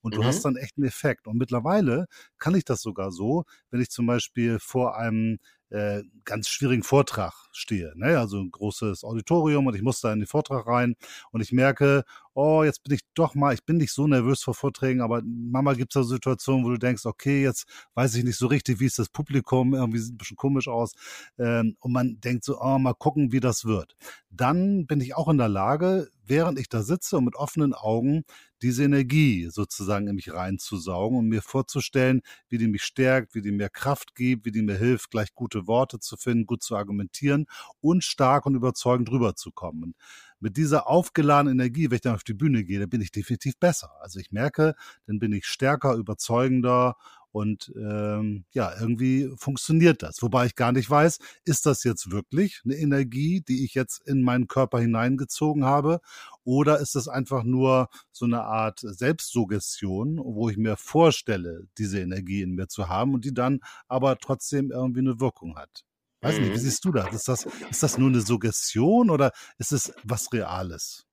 Und du mhm. hast dann echt einen Effekt. Und mittlerweile kann ich das sogar so, wenn ich zum Beispiel vor einem äh, ganz schwierigen Vortrag stehe. Ne? Also ein großes Auditorium und ich muss da in den Vortrag rein und ich merke, oh, jetzt bin ich doch mal, ich bin nicht so nervös vor Vorträgen, aber Mama gibt es da Situationen, wo du denkst, okay, jetzt weiß ich nicht so richtig, wie ist das Publikum, irgendwie sieht ein bisschen komisch aus. Ähm, und man denkt so, oh, mal gucken, wie das wird. Dann bin ich auch in der Lage, während ich da sitze und mit offenen Augen diese Energie sozusagen in mich reinzusaugen und mir vorzustellen, wie die mich stärkt, wie die mir Kraft gibt, wie die mir hilft, gleich gute Worte zu finden, gut zu argumentieren und stark und überzeugend rüberzukommen mit dieser aufgeladenen Energie, wenn ich dann auf die Bühne gehe, dann bin ich definitiv besser. Also ich merke, dann bin ich stärker, überzeugender und ähm, ja, irgendwie funktioniert das. Wobei ich gar nicht weiß, ist das jetzt wirklich eine Energie, die ich jetzt in meinen Körper hineingezogen habe? Oder ist das einfach nur so eine Art Selbstsuggestion, wo ich mir vorstelle, diese Energie in mir zu haben und die dann aber trotzdem irgendwie eine Wirkung hat? Weiß nicht, wie mhm. siehst du das? Ist das, ist das nur eine Suggestion oder ist es was Reales?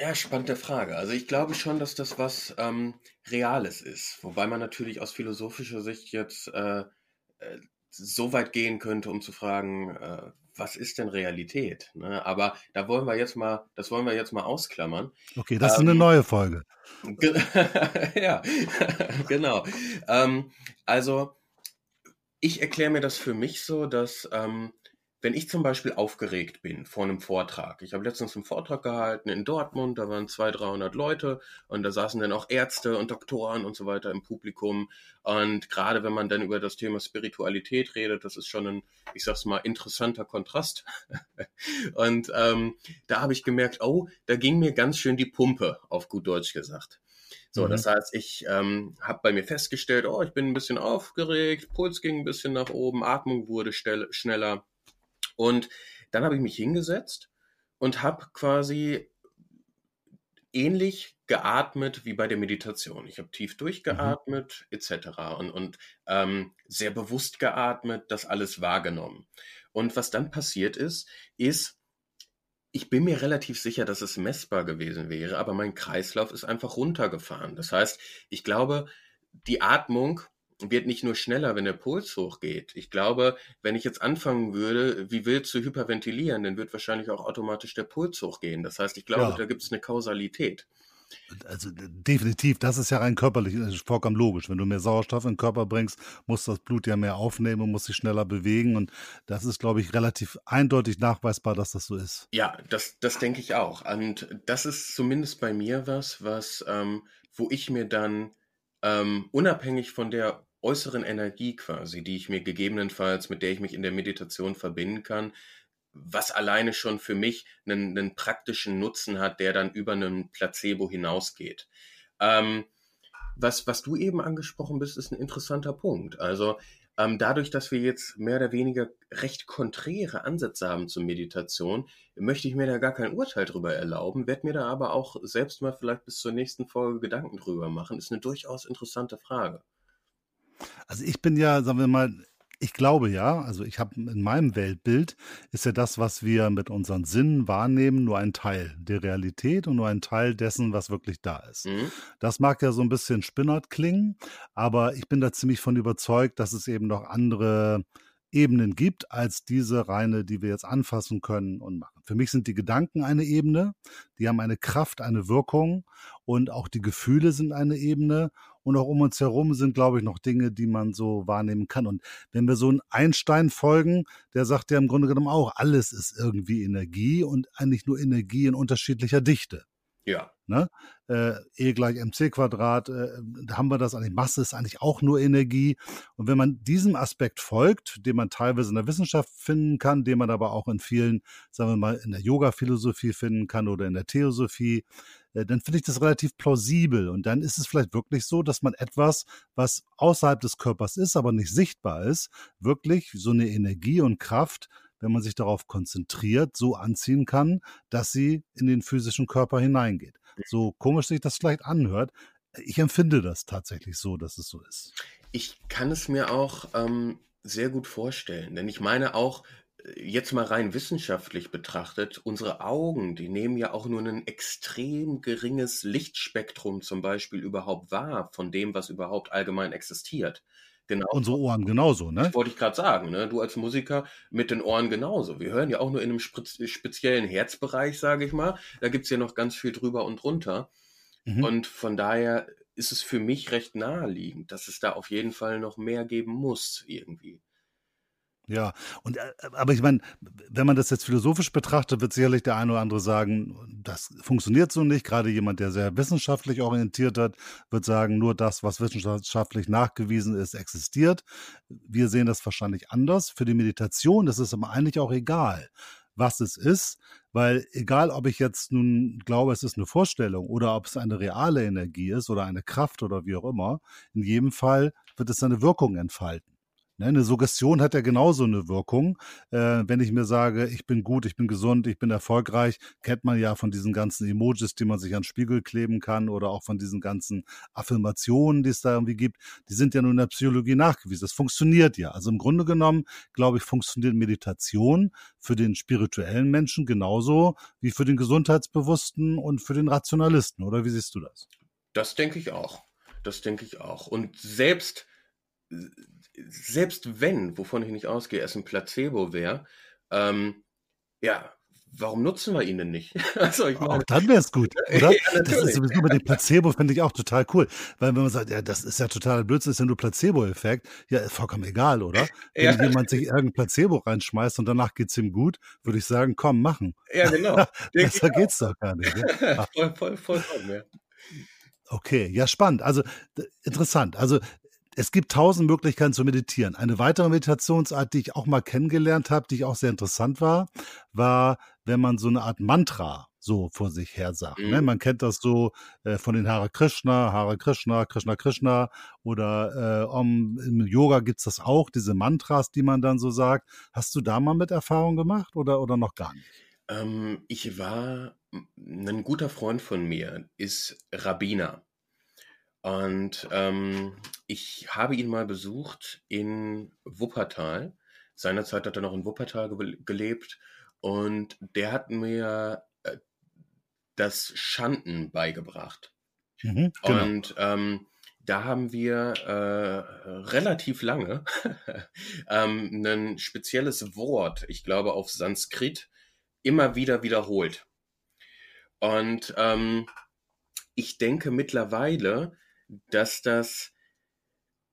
Ja, spannende Frage. Also ich glaube schon, dass das was ähm, Reales ist. Wobei man natürlich aus philosophischer Sicht jetzt äh, äh, so weit gehen könnte, um zu fragen, äh, was ist denn Realität? Ne? Aber da wollen wir jetzt mal, das wollen wir jetzt mal ausklammern. Okay, das ähm, ist eine ähm, neue Folge. ja, genau. Ähm, also ich erkläre mir das für mich so, dass ähm, wenn ich zum Beispiel aufgeregt bin vor einem Vortrag, ich habe letztens einen Vortrag gehalten in Dortmund, da waren 200, 300 Leute und da saßen dann auch Ärzte und Doktoren und so weiter im Publikum. Und gerade wenn man dann über das Thema Spiritualität redet, das ist schon ein, ich sag's mal, interessanter Kontrast. und ähm, da habe ich gemerkt, oh, da ging mir ganz schön die Pumpe, auf gut Deutsch gesagt. So, mhm. das heißt, ich ähm, habe bei mir festgestellt, oh, ich bin ein bisschen aufgeregt, Puls ging ein bisschen nach oben, Atmung wurde schneller. Und dann habe ich mich hingesetzt und habe quasi ähnlich geatmet wie bei der Meditation. Ich habe tief durchgeatmet mhm. etc. und, und ähm, sehr bewusst geatmet, das alles wahrgenommen. Und was dann passiert ist, ist, ich bin mir relativ sicher, dass es messbar gewesen wäre, aber mein Kreislauf ist einfach runtergefahren. Das heißt, ich glaube, die Atmung wird nicht nur schneller, wenn der Puls hochgeht. Ich glaube, wenn ich jetzt anfangen würde, wie wild zu hyperventilieren, dann wird wahrscheinlich auch automatisch der Puls hochgehen. Das heißt, ich glaube, ja. da gibt es eine Kausalität. Also definitiv, das ist ja rein körperlich, das ist vollkommen logisch. Wenn du mehr Sauerstoff in den Körper bringst, muss das Blut ja mehr aufnehmen und muss sich schneller bewegen. Und das ist, glaube ich, relativ eindeutig nachweisbar, dass das so ist. Ja, das, das denke ich auch. Und das ist zumindest bei mir was, was, ähm, wo ich mir dann ähm, unabhängig von der äußeren Energie quasi, die ich mir gegebenenfalls, mit der ich mich in der Meditation verbinden kann, was alleine schon für mich einen, einen praktischen Nutzen hat, der dann über einen Placebo hinausgeht. Ähm, was, was du eben angesprochen bist, ist ein interessanter Punkt. Also ähm, dadurch, dass wir jetzt mehr oder weniger recht konträre Ansätze haben zur Meditation, möchte ich mir da gar kein Urteil drüber erlauben, werde mir da aber auch selbst mal vielleicht bis zur nächsten Folge Gedanken drüber machen. Ist eine durchaus interessante Frage. Also ich bin ja, sagen wir mal, ich glaube ja, also ich habe in meinem Weltbild ist ja das, was wir mit unseren Sinnen wahrnehmen, nur ein Teil der Realität und nur ein Teil dessen, was wirklich da ist. Mhm. Das mag ja so ein bisschen spinnert klingen, aber ich bin da ziemlich von überzeugt, dass es eben noch andere Ebenen gibt als diese reine, die wir jetzt anfassen können und machen. Für mich sind die Gedanken eine Ebene, die haben eine Kraft, eine Wirkung und auch die Gefühle sind eine Ebene und auch um uns herum sind, glaube ich, noch Dinge, die man so wahrnehmen kann. Und wenn wir so einen Einstein folgen, der sagt ja im Grunde genommen auch, alles ist irgendwie Energie und eigentlich nur Energie in unterschiedlicher Dichte. Ja. Ne? Äh, e gleich mc Quadrat, äh, da haben wir das eigentlich. Masse ist eigentlich auch nur Energie. Und wenn man diesem Aspekt folgt, den man teilweise in der Wissenschaft finden kann, den man aber auch in vielen, sagen wir mal, in der Yoga-Philosophie finden kann oder in der Theosophie, dann finde ich das relativ plausibel. Und dann ist es vielleicht wirklich so, dass man etwas, was außerhalb des Körpers ist, aber nicht sichtbar ist, wirklich so eine Energie und Kraft wenn man sich darauf konzentriert, so anziehen kann, dass sie in den physischen Körper hineingeht. So komisch sich das vielleicht anhört, ich empfinde das tatsächlich so, dass es so ist. Ich kann es mir auch ähm, sehr gut vorstellen, denn ich meine auch, äh, jetzt mal rein wissenschaftlich betrachtet, unsere Augen, die nehmen ja auch nur ein extrem geringes Lichtspektrum zum Beispiel überhaupt wahr von dem, was überhaupt allgemein existiert. Genau. Unsere Ohren genauso, ne? Das wollte ich gerade sagen, ne? Du als Musiker mit den Ohren genauso. Wir hören ja auch nur in einem speziellen Herzbereich, sage ich mal. Da gibt es ja noch ganz viel drüber und drunter. Mhm. Und von daher ist es für mich recht naheliegend, dass es da auf jeden Fall noch mehr geben muss, irgendwie. Ja, und äh, aber ich meine, wenn man das jetzt philosophisch betrachtet, wird sicherlich der eine oder andere sagen, das funktioniert so nicht. Gerade jemand, der sehr wissenschaftlich orientiert hat, wird sagen, nur das, was wissenschaftlich nachgewiesen ist, existiert. Wir sehen das wahrscheinlich anders. Für die Meditation ist es aber eigentlich auch egal, was es ist, weil egal, ob ich jetzt nun glaube, es ist eine Vorstellung oder ob es eine reale Energie ist oder eine Kraft oder wie auch immer, in jedem Fall wird es seine Wirkung entfalten. Ne, eine Suggestion hat ja genauso eine Wirkung. Äh, wenn ich mir sage, ich bin gut, ich bin gesund, ich bin erfolgreich, kennt man ja von diesen ganzen Emojis, die man sich an Spiegel kleben kann oder auch von diesen ganzen Affirmationen, die es da irgendwie gibt. Die sind ja nur in der Psychologie nachgewiesen. Das funktioniert ja. Also im Grunde genommen, glaube ich, funktioniert Meditation für den spirituellen Menschen genauso wie für den Gesundheitsbewussten und für den Rationalisten. Oder wie siehst du das? Das denke ich auch. Das denke ich auch. Und selbst selbst wenn, wovon ich nicht ausgehe, es ein Placebo wäre, ähm, ja, warum nutzen wir ihn denn nicht? also ich meine, auch dann wäre es gut, oder? ja, das ist sowieso mit dem Placebo, finde ich auch total cool. Weil wenn man sagt, ja, das ist ja total Blödsinn, ist ja nur Placebo-Effekt, ja, vollkommen egal, oder? Wenn ja. jemand sich irgendein Placebo reinschmeißt und danach geht es ihm gut, würde ich sagen, komm, machen. Ja, genau. Besser geht's doch gar nicht. Ja? voll, voll, vollkommen, ja. Okay, ja, spannend. Also interessant. Also es gibt tausend Möglichkeiten zu meditieren. Eine weitere Meditationsart, die ich auch mal kennengelernt habe, die ich auch sehr interessant war, war, wenn man so eine Art Mantra so vor sich her sagt. Ne? Mhm. Ne? Man kennt das so äh, von den Hare Krishna, Hare Krishna, Krishna Krishna oder äh, um, im Yoga gibt's das auch, diese Mantras, die man dann so sagt. Hast du da mal mit Erfahrung gemacht oder, oder noch gar nicht? Ähm, ich war, ein guter Freund von mir ist Rabbiner. Und ähm, ich habe ihn mal besucht in Wuppertal. Seinerzeit hat er noch in Wuppertal ge gelebt und der hat mir äh, das Schanden beigebracht. Mhm, genau. Und ähm, da haben wir äh, relativ lange ähm, ein spezielles Wort, ich glaube auf Sanskrit, immer wieder wiederholt. Und ähm, ich denke mittlerweile, dass das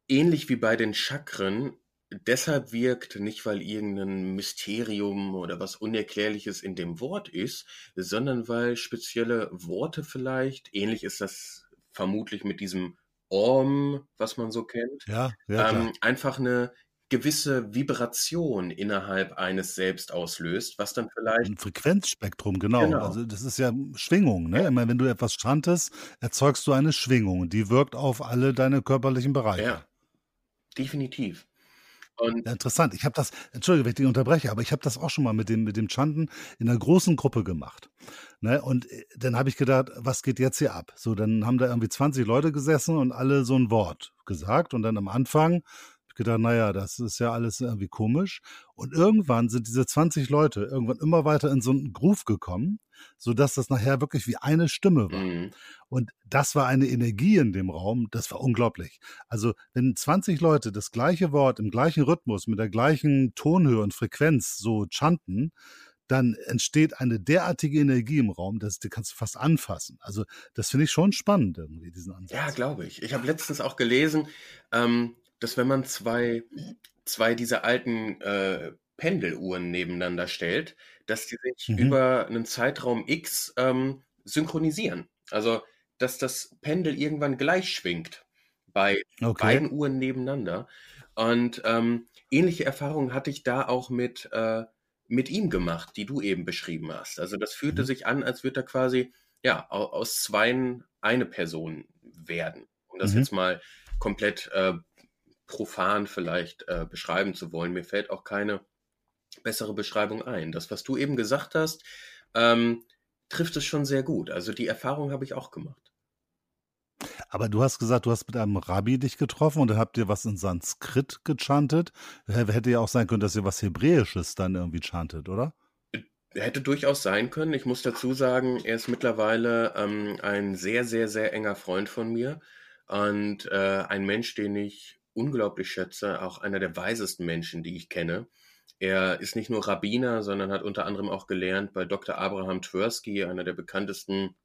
ähnlich wie bei den Chakren deshalb wirkt, nicht weil irgendein Mysterium oder was Unerklärliches in dem Wort ist, sondern weil spezielle Worte vielleicht, ähnlich ist das vermutlich mit diesem Om, was man so kennt, ja, ja, ähm, einfach eine gewisse Vibration innerhalb eines selbst auslöst, was dann vielleicht. Ein Frequenzspektrum, genau. genau. Also das ist ja Schwingung, ne? Ja. Meine, wenn du etwas chantest, erzeugst du eine Schwingung, die wirkt auf alle deine körperlichen Bereiche. Ja, definitiv. Und interessant. Ich habe das, entschuldige, wenn ich dich unterbreche, aber ich habe das auch schon mal mit dem, mit dem Chanten in einer großen Gruppe gemacht. Ne? Und äh, dann habe ich gedacht, was geht jetzt hier ab? So, dann haben da irgendwie 20 Leute gesessen und alle so ein Wort gesagt. Und dann am Anfang gedacht, naja, das ist ja alles irgendwie komisch. Und irgendwann sind diese 20 Leute irgendwann immer weiter in so einen Groove gekommen, sodass das nachher wirklich wie eine Stimme war. Mhm. Und das war eine Energie in dem Raum, das war unglaublich. Also, wenn 20 Leute das gleiche Wort im gleichen Rhythmus, mit der gleichen Tonhöhe und Frequenz so chanten, dann entsteht eine derartige Energie im Raum, dass du kannst fast anfassen. Also das finde ich schon spannend irgendwie, diesen Ansatz. Ja, glaube ich. Ich habe letztens auch gelesen, ähm, dass wenn man zwei, zwei dieser alten äh, Pendeluhren nebeneinander stellt, dass die sich mhm. über einen Zeitraum X ähm, synchronisieren. Also, dass das Pendel irgendwann gleich schwingt bei okay. beiden Uhren nebeneinander. Und ähm, ähnliche Erfahrungen hatte ich da auch mit, äh, mit ihm gemacht, die du eben beschrieben hast. Also das fühlte mhm. sich an, als würde er quasi ja aus zweien eine Person werden. Um das mhm. jetzt mal komplett äh, profan vielleicht äh, beschreiben zu wollen. Mir fällt auch keine bessere Beschreibung ein. Das, was du eben gesagt hast, ähm, trifft es schon sehr gut. Also die Erfahrung habe ich auch gemacht. Aber du hast gesagt, du hast mit einem Rabbi dich getroffen und dann habt ihr was in Sanskrit gechantet. Hätte ja auch sein können, dass ihr was Hebräisches dann irgendwie chantet, oder? Hätte durchaus sein können. Ich muss dazu sagen, er ist mittlerweile ähm, ein sehr, sehr, sehr enger Freund von mir und äh, ein Mensch, den ich unglaublich schätze, auch einer der weisesten Menschen, die ich kenne. Er ist nicht nur Rabbiner, sondern hat unter anderem auch gelernt bei Dr. Abraham Tversky, einer der bekanntesten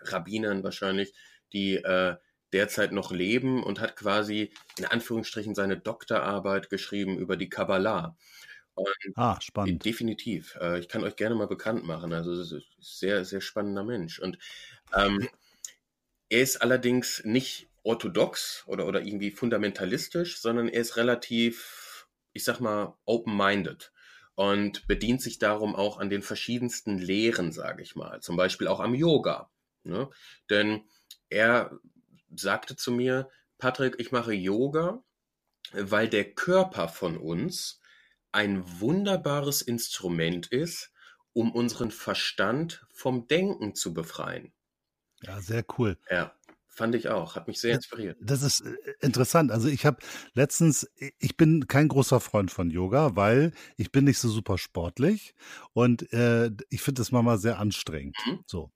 Rabbinern wahrscheinlich, die äh, derzeit noch leben und hat quasi in Anführungsstrichen seine Doktorarbeit geschrieben über die Kabbalah. Und ah, spannend. Definitiv. Äh, ich kann euch gerne mal bekannt machen. Also sehr, sehr spannender Mensch. Und ähm, er ist allerdings nicht orthodox oder, oder irgendwie fundamentalistisch, sondern er ist relativ, ich sag mal, open-minded und bedient sich darum auch an den verschiedensten Lehren, sage ich mal. Zum Beispiel auch am Yoga. Ne? Denn er sagte zu mir, Patrick, ich mache Yoga, weil der Körper von uns ein wunderbares Instrument ist, um unseren Verstand vom Denken zu befreien. Ja, sehr cool. Ja. Fand ich auch, hat mich sehr inspiriert. Das ist äh, interessant. Also ich habe letztens, ich bin kein großer Freund von Yoga, weil ich bin nicht so super sportlich und äh, ich finde das manchmal sehr anstrengend. Mhm. So.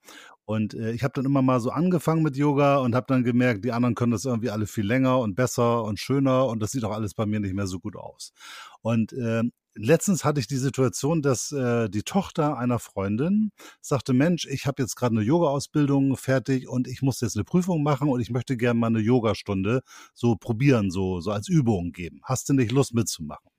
Und äh, ich habe dann immer mal so angefangen mit Yoga und habe dann gemerkt, die anderen können das irgendwie alle viel länger und besser und schöner und das sieht auch alles bei mir nicht mehr so gut aus. Und äh, letztens hatte ich die Situation, dass äh, die Tochter einer Freundin sagte, Mensch, ich habe jetzt gerade eine Yoga-Ausbildung fertig und ich muss jetzt eine Prüfung machen und ich möchte gerne mal eine Yogastunde so probieren, so, so als Übung geben. Hast du nicht Lust mitzumachen?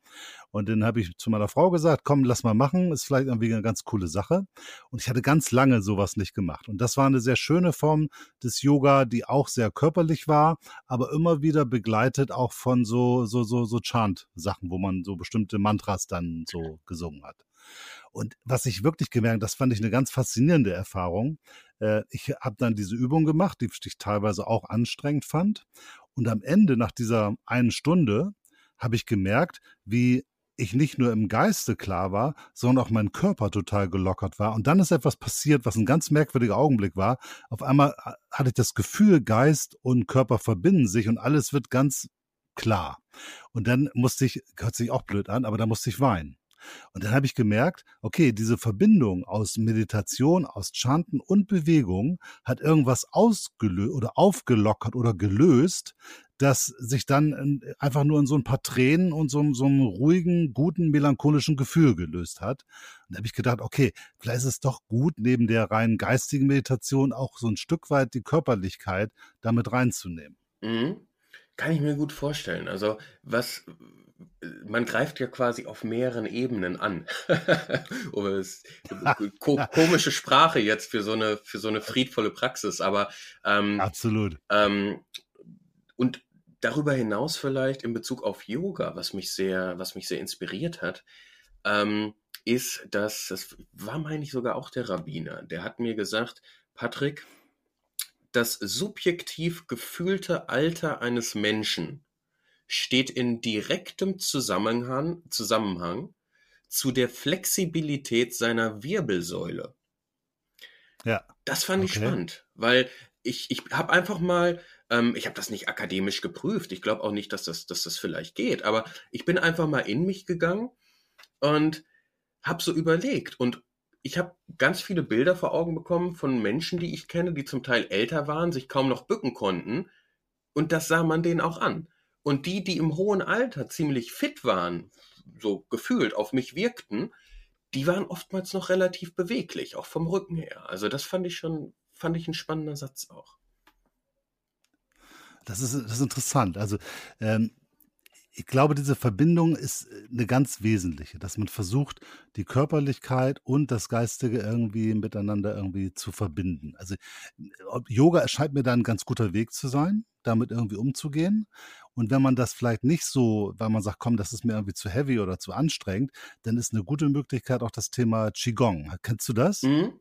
Und dann habe ich zu meiner Frau gesagt, komm, lass mal machen, ist vielleicht irgendwie eine ganz coole Sache. Und ich hatte ganz lange sowas nicht gemacht. Und das war eine sehr schöne Form des Yoga, die auch sehr körperlich war, aber immer wieder begleitet auch von so, so, so, so Chant-Sachen, wo man so bestimmte Mantras dann so gesungen hat. Und was ich wirklich gemerkt, das fand ich eine ganz faszinierende Erfahrung. Äh, ich habe dann diese Übung gemacht, die ich teilweise auch anstrengend fand. Und am Ende, nach dieser einen Stunde, habe ich gemerkt, wie ich nicht nur im Geiste klar war, sondern auch mein Körper total gelockert war. Und dann ist etwas passiert, was ein ganz merkwürdiger Augenblick war. Auf einmal äh, hatte ich das Gefühl, Geist und Körper verbinden sich und alles wird ganz klar. Und dann musste ich, hört sich auch blöd an, aber da musste ich weinen. Und dann habe ich gemerkt, okay, diese Verbindung aus Meditation, aus Chanten und Bewegung hat irgendwas ausgelöst oder aufgelockert oder gelöst, das sich dann einfach nur in so ein paar Tränen und so, so einem ruhigen, guten, melancholischen Gefühl gelöst hat. Und da habe ich gedacht, okay, vielleicht ist es doch gut, neben der rein geistigen Meditation auch so ein Stück weit die Körperlichkeit damit reinzunehmen. Mhm. Kann ich mir gut vorstellen. Also was man greift ja quasi auf mehreren Ebenen an. Ko komische Sprache jetzt für so eine für so eine friedvolle Praxis, aber ähm, absolut. Ähm, und darüber hinaus vielleicht in Bezug auf Yoga, was mich sehr was mich sehr inspiriert hat, ähm, ist, dass das war meine ich sogar auch der Rabbiner. Der hat mir gesagt, Patrick, das subjektiv gefühlte Alter eines Menschen steht in direktem Zusammenhang, Zusammenhang zu der Flexibilität seiner Wirbelsäule. Ja. Das fand okay. ich spannend, weil ich, ich habe einfach mal, ähm, ich habe das nicht akademisch geprüft, ich glaube auch nicht, dass das, dass das vielleicht geht, aber ich bin einfach mal in mich gegangen und habe so überlegt und ich habe ganz viele Bilder vor Augen bekommen von Menschen, die ich kenne, die zum Teil älter waren, sich kaum noch bücken konnten und das sah man denen auch an. Und die, die im hohen Alter ziemlich fit waren, so gefühlt auf mich wirkten, die waren oftmals noch relativ beweglich, auch vom Rücken her. Also das fand ich schon, fand ich ein spannender Satz auch. Das ist, das ist interessant. Also ähm, ich glaube, diese Verbindung ist äh, eine ganz wesentliche, dass man versucht, die Körperlichkeit und das Geistige irgendwie miteinander irgendwie zu verbinden. Also Yoga erscheint mir da ein ganz guter Weg zu sein, damit irgendwie umzugehen. Und wenn man das vielleicht nicht so, weil man sagt, komm, das ist mir irgendwie zu heavy oder zu anstrengend, dann ist eine gute Möglichkeit auch das Thema Qigong. Kennst du das? Mhm.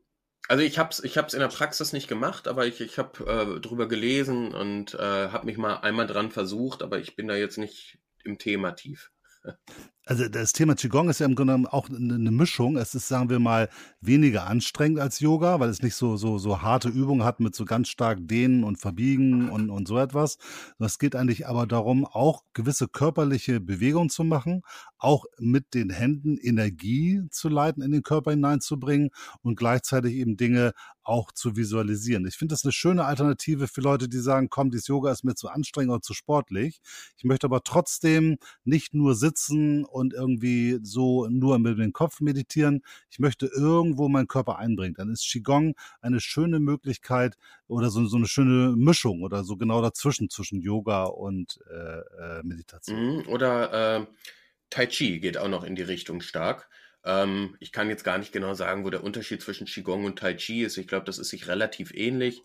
Also ich habe es ich hab's in der Praxis nicht gemacht, aber ich, ich habe äh, drüber gelesen und äh, habe mich mal einmal dran versucht, aber ich bin da jetzt nicht im Thema tief. Also das Thema Qigong ist ja im Grunde genommen auch eine Mischung. Es ist, sagen wir mal, weniger anstrengend als Yoga, weil es nicht so, so, so harte Übungen hat mit so ganz stark Dehnen und Verbiegen und, und so etwas. Es geht eigentlich aber darum, auch gewisse körperliche Bewegungen zu machen, auch mit den Händen Energie zu leiten, in den Körper hineinzubringen und gleichzeitig eben Dinge auch zu visualisieren. Ich finde das eine schöne Alternative für Leute, die sagen, komm, dieses Yoga ist mir zu anstrengend oder zu sportlich. Ich möchte aber trotzdem nicht nur sitzen und irgendwie so nur mit dem Kopf meditieren. Ich möchte irgendwo meinen Körper einbringen. Dann ist Qigong eine schöne Möglichkeit oder so, so eine schöne Mischung oder so genau dazwischen, zwischen Yoga und äh, äh Meditation. Mhm, oder äh, Tai Chi geht auch noch in die Richtung stark. Ähm, ich kann jetzt gar nicht genau sagen, wo der Unterschied zwischen Qigong und Tai Chi ist. Ich glaube, das ist sich relativ ähnlich.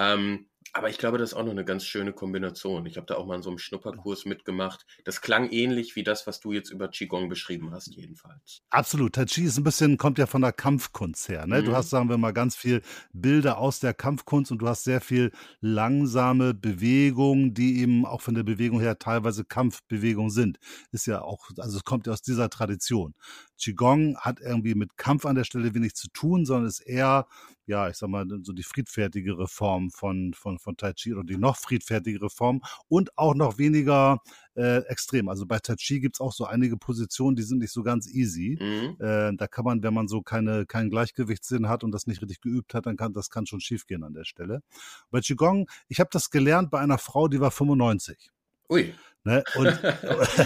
Ähm, aber ich glaube, das ist auch noch eine ganz schöne Kombination. Ich habe da auch mal in so einem Schnupperkurs mitgemacht. Das klang ähnlich wie das, was du jetzt über Qigong beschrieben hast, jedenfalls. Absolut. Tai Chi ist ein bisschen, kommt ja von der Kampfkunst her. Ne? Mhm. Du hast, sagen wir mal, ganz viel Bilder aus der Kampfkunst und du hast sehr viel langsame Bewegungen, die eben auch von der Bewegung her teilweise Kampfbewegungen sind. Ist ja auch, also es kommt ja aus dieser Tradition. Qigong hat irgendwie mit Kampf an der Stelle wenig zu tun, sondern ist eher ja, ich sag mal, so die friedfertigere Form von, von, von Tai Chi oder die noch friedfertigere Form und auch noch weniger äh, extrem. Also bei Tai Chi gibt's auch so einige Positionen, die sind nicht so ganz easy. Mhm. Äh, da kann man, wenn man so keine, keinen Gleichgewichtssinn hat und das nicht richtig geübt hat, dann kann das kann schon schiefgehen an der Stelle. Bei Qigong, ich habe das gelernt bei einer Frau, die war 95. Ui. Ne? Und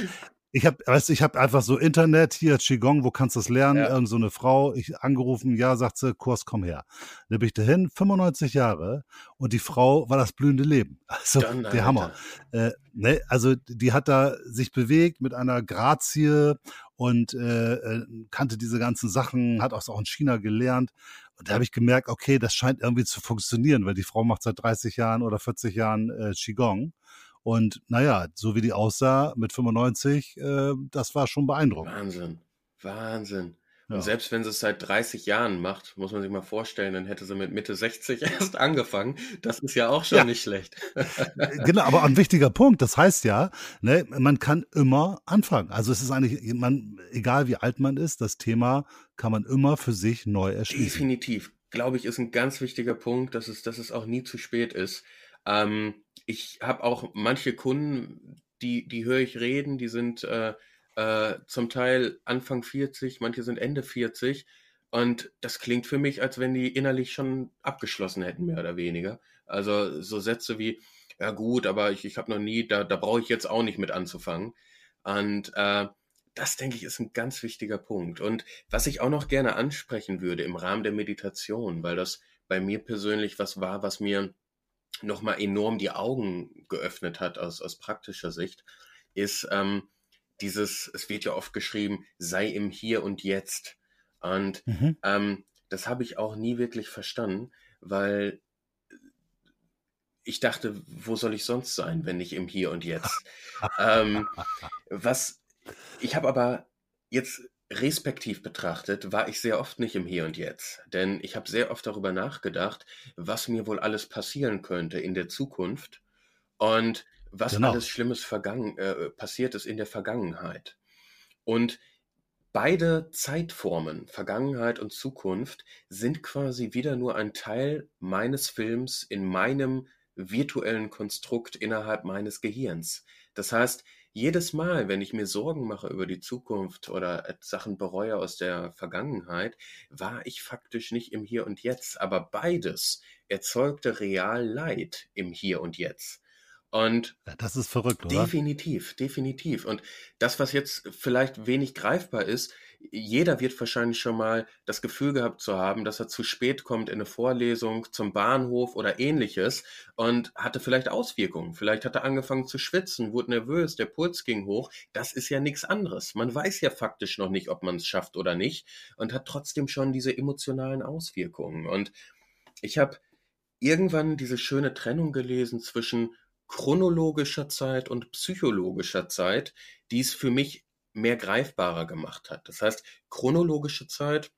ich habe, weißt du, ich habe einfach so Internet hier Qigong, wo kannst du das lernen? Ja. Irgend so eine Frau, ich angerufen, ja, sagt sie, Kurs, komm her. Da bin ich dahin, 95 Jahre und die Frau war das blühende Leben. Also Dann, der Hammer. Äh, ne, also die hat da sich bewegt mit einer Grazie und äh, äh, kannte diese ganzen Sachen, hat auch in China gelernt. Und da habe ich gemerkt, okay, das scheint irgendwie zu funktionieren, weil die Frau macht seit 30 Jahren oder 40 Jahren äh, Qigong. Und naja, so wie die aussah mit 95, äh, das war schon beeindruckend. Wahnsinn, Wahnsinn. Und ja. selbst wenn sie es seit 30 Jahren macht, muss man sich mal vorstellen, dann hätte sie mit Mitte 60 erst angefangen. Das ist ja auch schon ja. nicht schlecht. Äh, genau, aber ein wichtiger Punkt. Das heißt ja, ne, man kann immer anfangen. Also es ist eigentlich, man, egal wie alt man ist, das Thema kann man immer für sich neu erschließen. Definitiv, glaube ich, ist ein ganz wichtiger Punkt, dass es, dass es auch nie zu spät ist. Ähm, ich habe auch manche Kunden, die, die höre ich reden, die sind äh, äh, zum Teil Anfang 40, manche sind Ende 40. Und das klingt für mich, als wenn die innerlich schon abgeschlossen hätten, mehr oder weniger. Also so Sätze wie, ja gut, aber ich, ich habe noch nie, da, da brauche ich jetzt auch nicht mit anzufangen. Und äh, das, denke ich, ist ein ganz wichtiger Punkt. Und was ich auch noch gerne ansprechen würde im Rahmen der Meditation, weil das bei mir persönlich was war, was mir nochmal enorm die Augen geöffnet hat aus, aus praktischer Sicht, ist ähm, dieses, es wird ja oft geschrieben, sei im Hier und Jetzt. Und mhm. ähm, das habe ich auch nie wirklich verstanden, weil ich dachte, wo soll ich sonst sein, wenn nicht im Hier und Jetzt? ähm, was, ich habe aber jetzt respektiv betrachtet war ich sehr oft nicht im Hier und Jetzt, denn ich habe sehr oft darüber nachgedacht, was mir wohl alles passieren könnte in der Zukunft und was genau. alles Schlimmes vergangen, äh, passiert ist in der Vergangenheit. Und beide Zeitformen, Vergangenheit und Zukunft, sind quasi wieder nur ein Teil meines Films in meinem virtuellen Konstrukt innerhalb meines Gehirns. Das heißt, jedes Mal, wenn ich mir Sorgen mache über die Zukunft oder Sachen bereue aus der Vergangenheit, war ich faktisch nicht im Hier und Jetzt. Aber beides erzeugte real Leid im Hier und Jetzt. Und das ist verrückt, oder? Definitiv, definitiv. Und das, was jetzt vielleicht wenig greifbar ist, jeder wird wahrscheinlich schon mal das Gefühl gehabt zu haben, dass er zu spät kommt in eine Vorlesung, zum Bahnhof oder ähnliches und hatte vielleicht Auswirkungen. Vielleicht hat er angefangen zu schwitzen, wurde nervös, der Puls ging hoch. Das ist ja nichts anderes. Man weiß ja faktisch noch nicht, ob man es schafft oder nicht und hat trotzdem schon diese emotionalen Auswirkungen. Und ich habe irgendwann diese schöne Trennung gelesen zwischen chronologischer Zeit und psychologischer Zeit, die es für mich mehr greifbarer gemacht hat. Das heißt, chronologische Zeit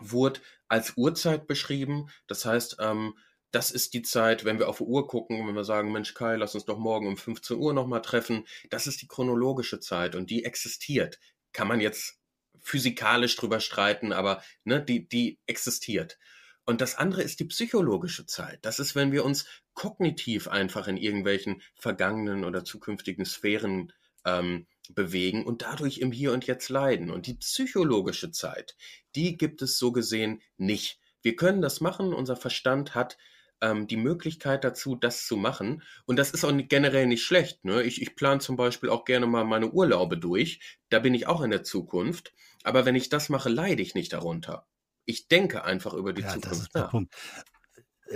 wurde als Uhrzeit beschrieben. Das heißt, ähm, das ist die Zeit, wenn wir auf die Uhr gucken, wenn wir sagen, Mensch Kai, lass uns doch morgen um 15 Uhr nochmal treffen. Das ist die chronologische Zeit und die existiert. Kann man jetzt physikalisch drüber streiten, aber ne, die, die existiert. Und das andere ist die psychologische Zeit. Das ist, wenn wir uns kognitiv einfach in irgendwelchen vergangenen oder zukünftigen Sphären ähm, bewegen und dadurch im Hier und Jetzt leiden. Und die psychologische Zeit, die gibt es so gesehen nicht. Wir können das machen, unser Verstand hat ähm, die Möglichkeit dazu, das zu machen. Und das ist auch generell nicht schlecht. Ne? Ich, ich plane zum Beispiel auch gerne mal meine Urlaube durch. Da bin ich auch in der Zukunft. Aber wenn ich das mache, leide ich nicht darunter. Ich denke einfach über die ja, Zukunft nach. Punkt.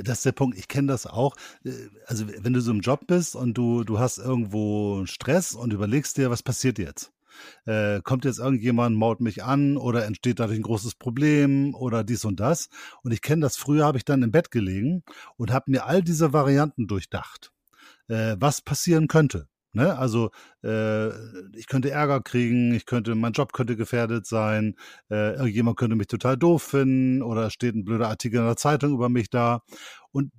Das ist der Punkt. Ich kenne das auch. Äh, also wenn du so im Job bist und du, du hast irgendwo Stress und überlegst dir, was passiert jetzt? Äh, kommt jetzt irgendjemand, maut mich an oder entsteht dadurch ein großes Problem oder dies und das. Und ich kenne das, früher habe ich dann im Bett gelegen und habe mir all diese Varianten durchdacht, äh, was passieren könnte. Ne? Also äh, ich könnte Ärger kriegen, ich könnte, mein Job könnte gefährdet sein, äh, irgendjemand könnte mich total doof finden oder steht ein blöder Artikel in der Zeitung über mich da. Und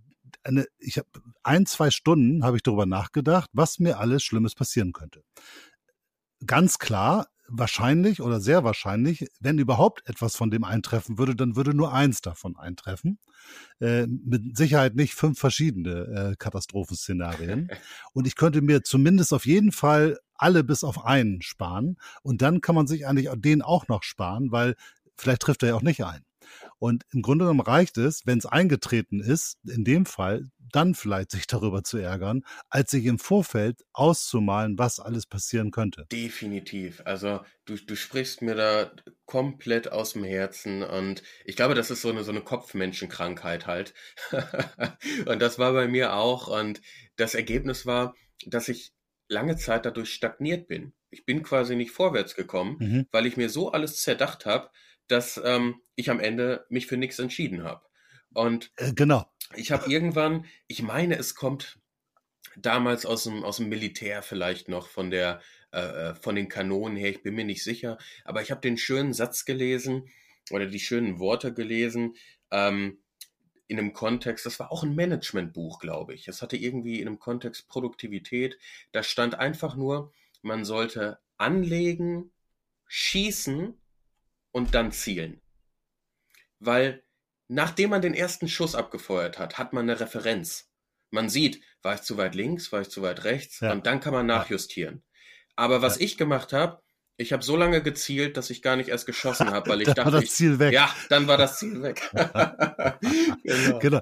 eine, ich habe ein, zwei Stunden habe ich darüber nachgedacht, was mir alles Schlimmes passieren könnte. Ganz klar, wahrscheinlich oder sehr wahrscheinlich, wenn überhaupt etwas von dem eintreffen würde, dann würde nur eins davon eintreffen. Äh, mit Sicherheit nicht fünf verschiedene äh, Katastrophenszenarien. Und ich könnte mir zumindest auf jeden Fall alle bis auf einen sparen. Und dann kann man sich eigentlich den auch noch sparen, weil vielleicht trifft er ja auch nicht ein. Und im Grunde genommen reicht es, wenn es eingetreten ist, in dem Fall, dann vielleicht sich darüber zu ärgern, als sich im Vorfeld auszumalen, was alles passieren könnte. Definitiv. Also du, du sprichst mir da komplett aus dem Herzen und ich glaube, das ist so eine, so eine Kopfmenschenkrankheit halt. und das war bei mir auch und das Ergebnis war, dass ich lange Zeit dadurch stagniert bin. Ich bin quasi nicht vorwärts gekommen, mhm. weil ich mir so alles zerdacht habe, dass ähm, ich am Ende mich für nichts entschieden habe. Und äh, genau. ich habe irgendwann, ich meine, es kommt damals aus dem, aus dem Militär vielleicht noch von der äh, äh von den Kanonen her, ich bin mir nicht sicher, aber ich habe den schönen Satz gelesen oder die schönen Worte gelesen ähm, in einem Kontext, das war auch ein Managementbuch, glaube ich. Es hatte irgendwie in einem Kontext Produktivität, da stand einfach nur, man sollte anlegen, schießen und dann zielen. Weil nachdem man den ersten Schuss abgefeuert hat, hat man eine Referenz. Man sieht, war ich zu weit links, war ich zu weit rechts ja. und dann kann man nachjustieren. Aber was ja. ich gemacht habe, ich habe so lange gezielt, dass ich gar nicht erst geschossen habe, weil ich dachte, war das Ziel weg. ja, dann war das Ziel weg. genau. genau.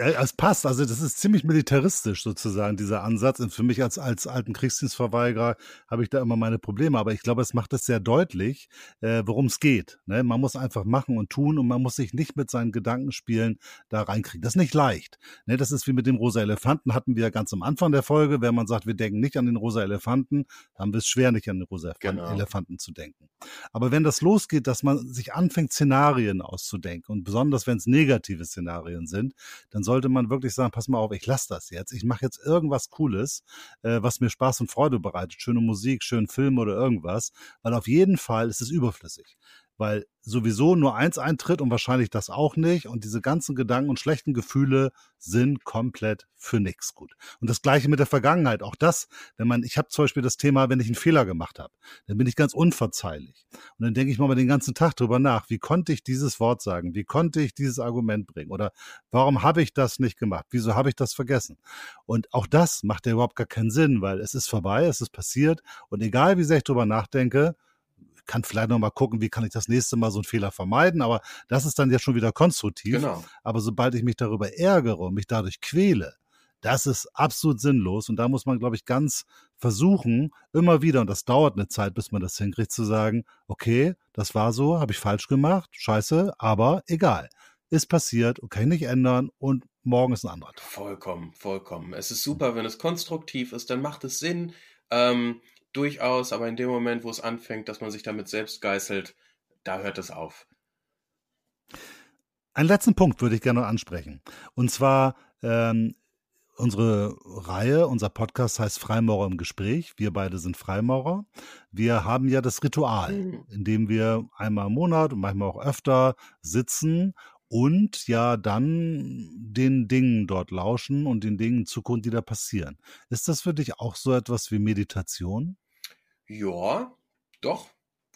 Es passt, also das ist ziemlich militaristisch sozusagen, dieser Ansatz. Und für mich als, als alten Kriegsdienstverweigerer habe ich da immer meine Probleme. Aber ich glaube, es macht es sehr deutlich, äh, worum es geht. Ne? Man muss einfach machen und tun und man muss sich nicht mit seinen Gedankenspielen da reinkriegen. Das ist nicht leicht. Ne? Das ist wie mit dem rosa Elefanten, hatten wir ja ganz am Anfang der Folge. Wenn man sagt, wir denken nicht an den rosa Elefanten, haben wir es schwer, nicht an den rosa genau. Elefanten zu denken. Aber wenn das losgeht, dass man sich anfängt, Szenarien auszudenken und besonders wenn es negative Szenarien sind, dann sollte man wirklich sagen, pass mal auf, ich lasse das jetzt. Ich mache jetzt irgendwas Cooles, äh, was mir Spaß und Freude bereitet. Schöne Musik, schönen Film oder irgendwas. Weil auf jeden Fall ist es überflüssig weil sowieso nur eins eintritt und wahrscheinlich das auch nicht. Und diese ganzen Gedanken und schlechten Gefühle sind komplett für nichts gut. Und das gleiche mit der Vergangenheit. Auch das, wenn man, ich habe zum Beispiel das Thema, wenn ich einen Fehler gemacht habe, dann bin ich ganz unverzeihlich. Und dann denke ich mal den ganzen Tag drüber nach, wie konnte ich dieses Wort sagen? Wie konnte ich dieses Argument bringen? Oder warum habe ich das nicht gemacht? Wieso habe ich das vergessen? Und auch das macht ja überhaupt gar keinen Sinn, weil es ist vorbei, es ist passiert. Und egal wie sehr ich drüber nachdenke, kann vielleicht noch mal gucken, wie kann ich das nächste Mal so einen Fehler vermeiden, aber das ist dann ja schon wieder konstruktiv. Genau. Aber sobald ich mich darüber ärgere und mich dadurch quäle, Das ist absolut sinnlos und da muss man, glaube ich, ganz versuchen, immer wieder, und das dauert eine Zeit, bis man das hinkriegt, zu sagen, okay, das war so, habe ich falsch gemacht, scheiße, aber egal. Ist passiert und kann ich nicht ändern und morgen ist ein anderer Tag. Vollkommen, vollkommen. Es ist super, wenn es konstruktiv ist, dann macht es Sinn. Ähm, durchaus, aber in dem Moment, wo es anfängt, dass man sich damit selbst geißelt, da hört es auf. Einen letzten Punkt würde ich gerne noch ansprechen. Und zwar ähm, unsere Reihe, unser Podcast heißt Freimaurer im Gespräch. Wir beide sind Freimaurer. Wir haben ja das Ritual, mhm. in dem wir einmal im Monat und manchmal auch öfter sitzen und ja dann den Dingen dort lauschen und den Dingen Zukunft, die da passieren. Ist das für dich auch so etwas wie Meditation? Ja, doch,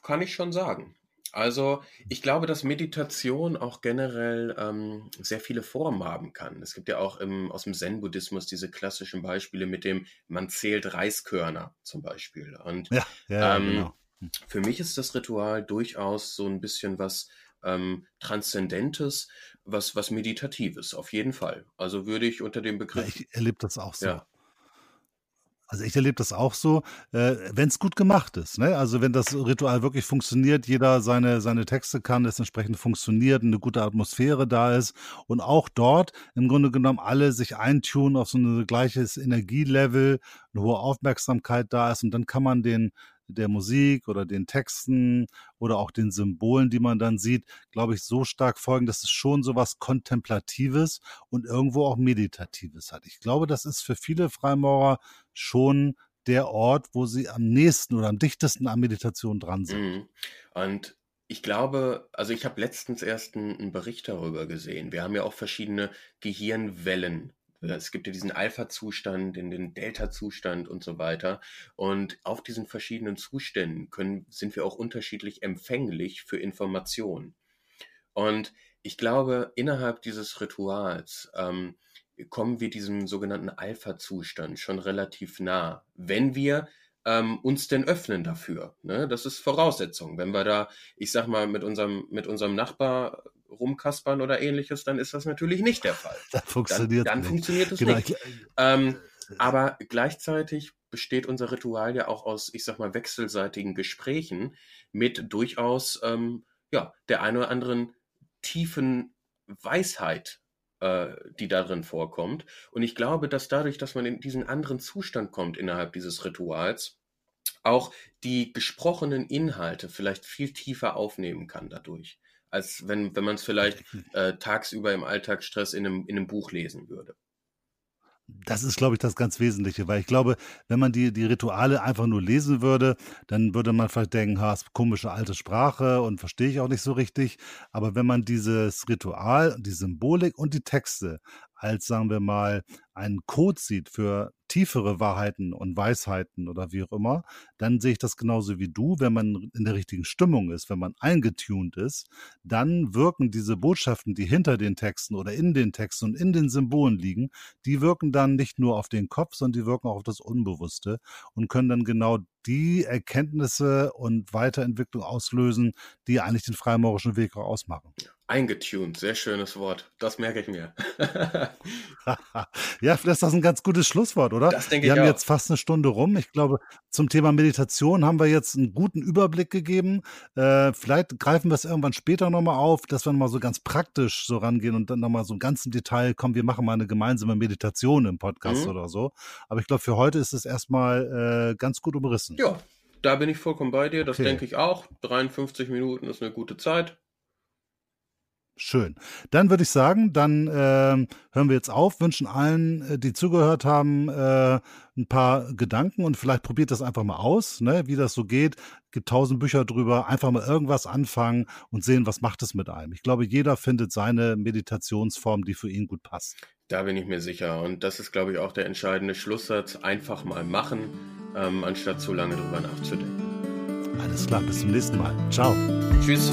kann ich schon sagen. Also ich glaube, dass Meditation auch generell ähm, sehr viele Formen haben kann. Es gibt ja auch im, aus dem Zen-Buddhismus diese klassischen Beispiele mit dem, man zählt Reiskörner zum Beispiel. Und ja, ja, ähm, genau. Hm. für mich ist das Ritual durchaus so ein bisschen was ähm, Transzendentes, was, was Meditatives, auf jeden Fall. Also würde ich unter dem Begriff. Ja, ich erlebe das auch so. Ja. Also ich erlebe das auch so, äh, wenn es gut gemacht ist. Ne? Also wenn das Ritual wirklich funktioniert, jeder seine, seine Texte kann, es entsprechend funktioniert, eine gute Atmosphäre da ist und auch dort im Grunde genommen alle sich eintun auf so ein gleiches Energielevel, eine hohe Aufmerksamkeit da ist und dann kann man den der Musik oder den Texten oder auch den Symbolen, die man dann sieht, glaube ich, so stark folgen, dass es schon so was Kontemplatives und irgendwo auch Meditatives hat. Ich glaube, das ist für viele Freimaurer schon der Ort, wo sie am nächsten oder am dichtesten an Meditation dran sind. Mhm. Und ich glaube, also ich habe letztens erst einen, Bericht darüber gesehen. Wir haben ja auch verschiedene Gehirnwellen es gibt ja diesen Alpha-Zustand, den Delta-Zustand und so weiter. Und auf diesen verschiedenen Zuständen können, sind wir auch unterschiedlich empfänglich für Informationen. Und ich glaube, innerhalb dieses Rituals ähm, kommen wir diesem sogenannten Alpha-Zustand schon relativ nah, wenn wir ähm, uns denn öffnen dafür. Ne? Das ist Voraussetzung. Wenn wir da, ich sag mal, mit unserem, mit unserem Nachbar rumkaspern oder ähnliches, dann ist das natürlich nicht der Fall. Dann funktioniert, dann, dann funktioniert es genau. nicht. Ähm, aber gleichzeitig besteht unser Ritual ja auch aus, ich sag mal, wechselseitigen Gesprächen mit durchaus ähm, ja, der ein oder anderen tiefen Weisheit, äh, die darin vorkommt. Und ich glaube, dass dadurch, dass man in diesen anderen Zustand kommt innerhalb dieses Rituals, auch die gesprochenen Inhalte vielleicht viel tiefer aufnehmen kann dadurch als wenn, wenn man es vielleicht äh, tagsüber im Alltagsstress in einem, in einem Buch lesen würde. Das ist, glaube ich, das ganz Wesentliche, weil ich glaube, wenn man die, die Rituale einfach nur lesen würde, dann würde man vielleicht denken, ha, ist komische alte Sprache und verstehe ich auch nicht so richtig. Aber wenn man dieses Ritual, die Symbolik und die Texte als, sagen wir mal, einen Code sieht für tiefere Wahrheiten und Weisheiten oder wie auch immer, dann sehe ich das genauso wie du. Wenn man in der richtigen Stimmung ist, wenn man eingetunt ist, dann wirken diese Botschaften, die hinter den Texten oder in den Texten und in den Symbolen liegen, die wirken dann nicht nur auf den Kopf, sondern die wirken auch auf das Unbewusste und können dann genau die Erkenntnisse und Weiterentwicklung auslösen, die eigentlich den freimaurischen Weg auch ausmachen. Eingetuned, sehr schönes Wort. Das merke ich mir. ja, vielleicht ist das ein ganz gutes Schlusswort, oder? Das denke wir ich haben auch. jetzt fast eine Stunde rum. Ich glaube, zum Thema Meditation haben wir jetzt einen guten Überblick gegeben. Äh, vielleicht greifen wir es irgendwann später nochmal auf, dass wir nochmal so ganz praktisch so rangehen und dann nochmal so ganz im Detail kommen, wir machen mal eine gemeinsame Meditation im Podcast mhm. oder so. Aber ich glaube, für heute ist es erstmal äh, ganz gut umrissen. Ja, da bin ich vollkommen bei dir. Das okay. denke ich auch. 53 Minuten ist eine gute Zeit. Schön. Dann würde ich sagen, dann äh, hören wir jetzt auf, wünschen allen, äh, die zugehört haben, äh, ein paar Gedanken und vielleicht probiert das einfach mal aus, ne, wie das so geht. Gibt tausend Bücher drüber, einfach mal irgendwas anfangen und sehen, was macht es mit einem. Ich glaube, jeder findet seine Meditationsform, die für ihn gut passt. Da bin ich mir sicher. Und das ist, glaube ich, auch der entscheidende Schlusssatz. Einfach mal machen, ähm, anstatt zu lange drüber nachzudenken. Alles klar, bis zum nächsten Mal. Ciao. Tschüss.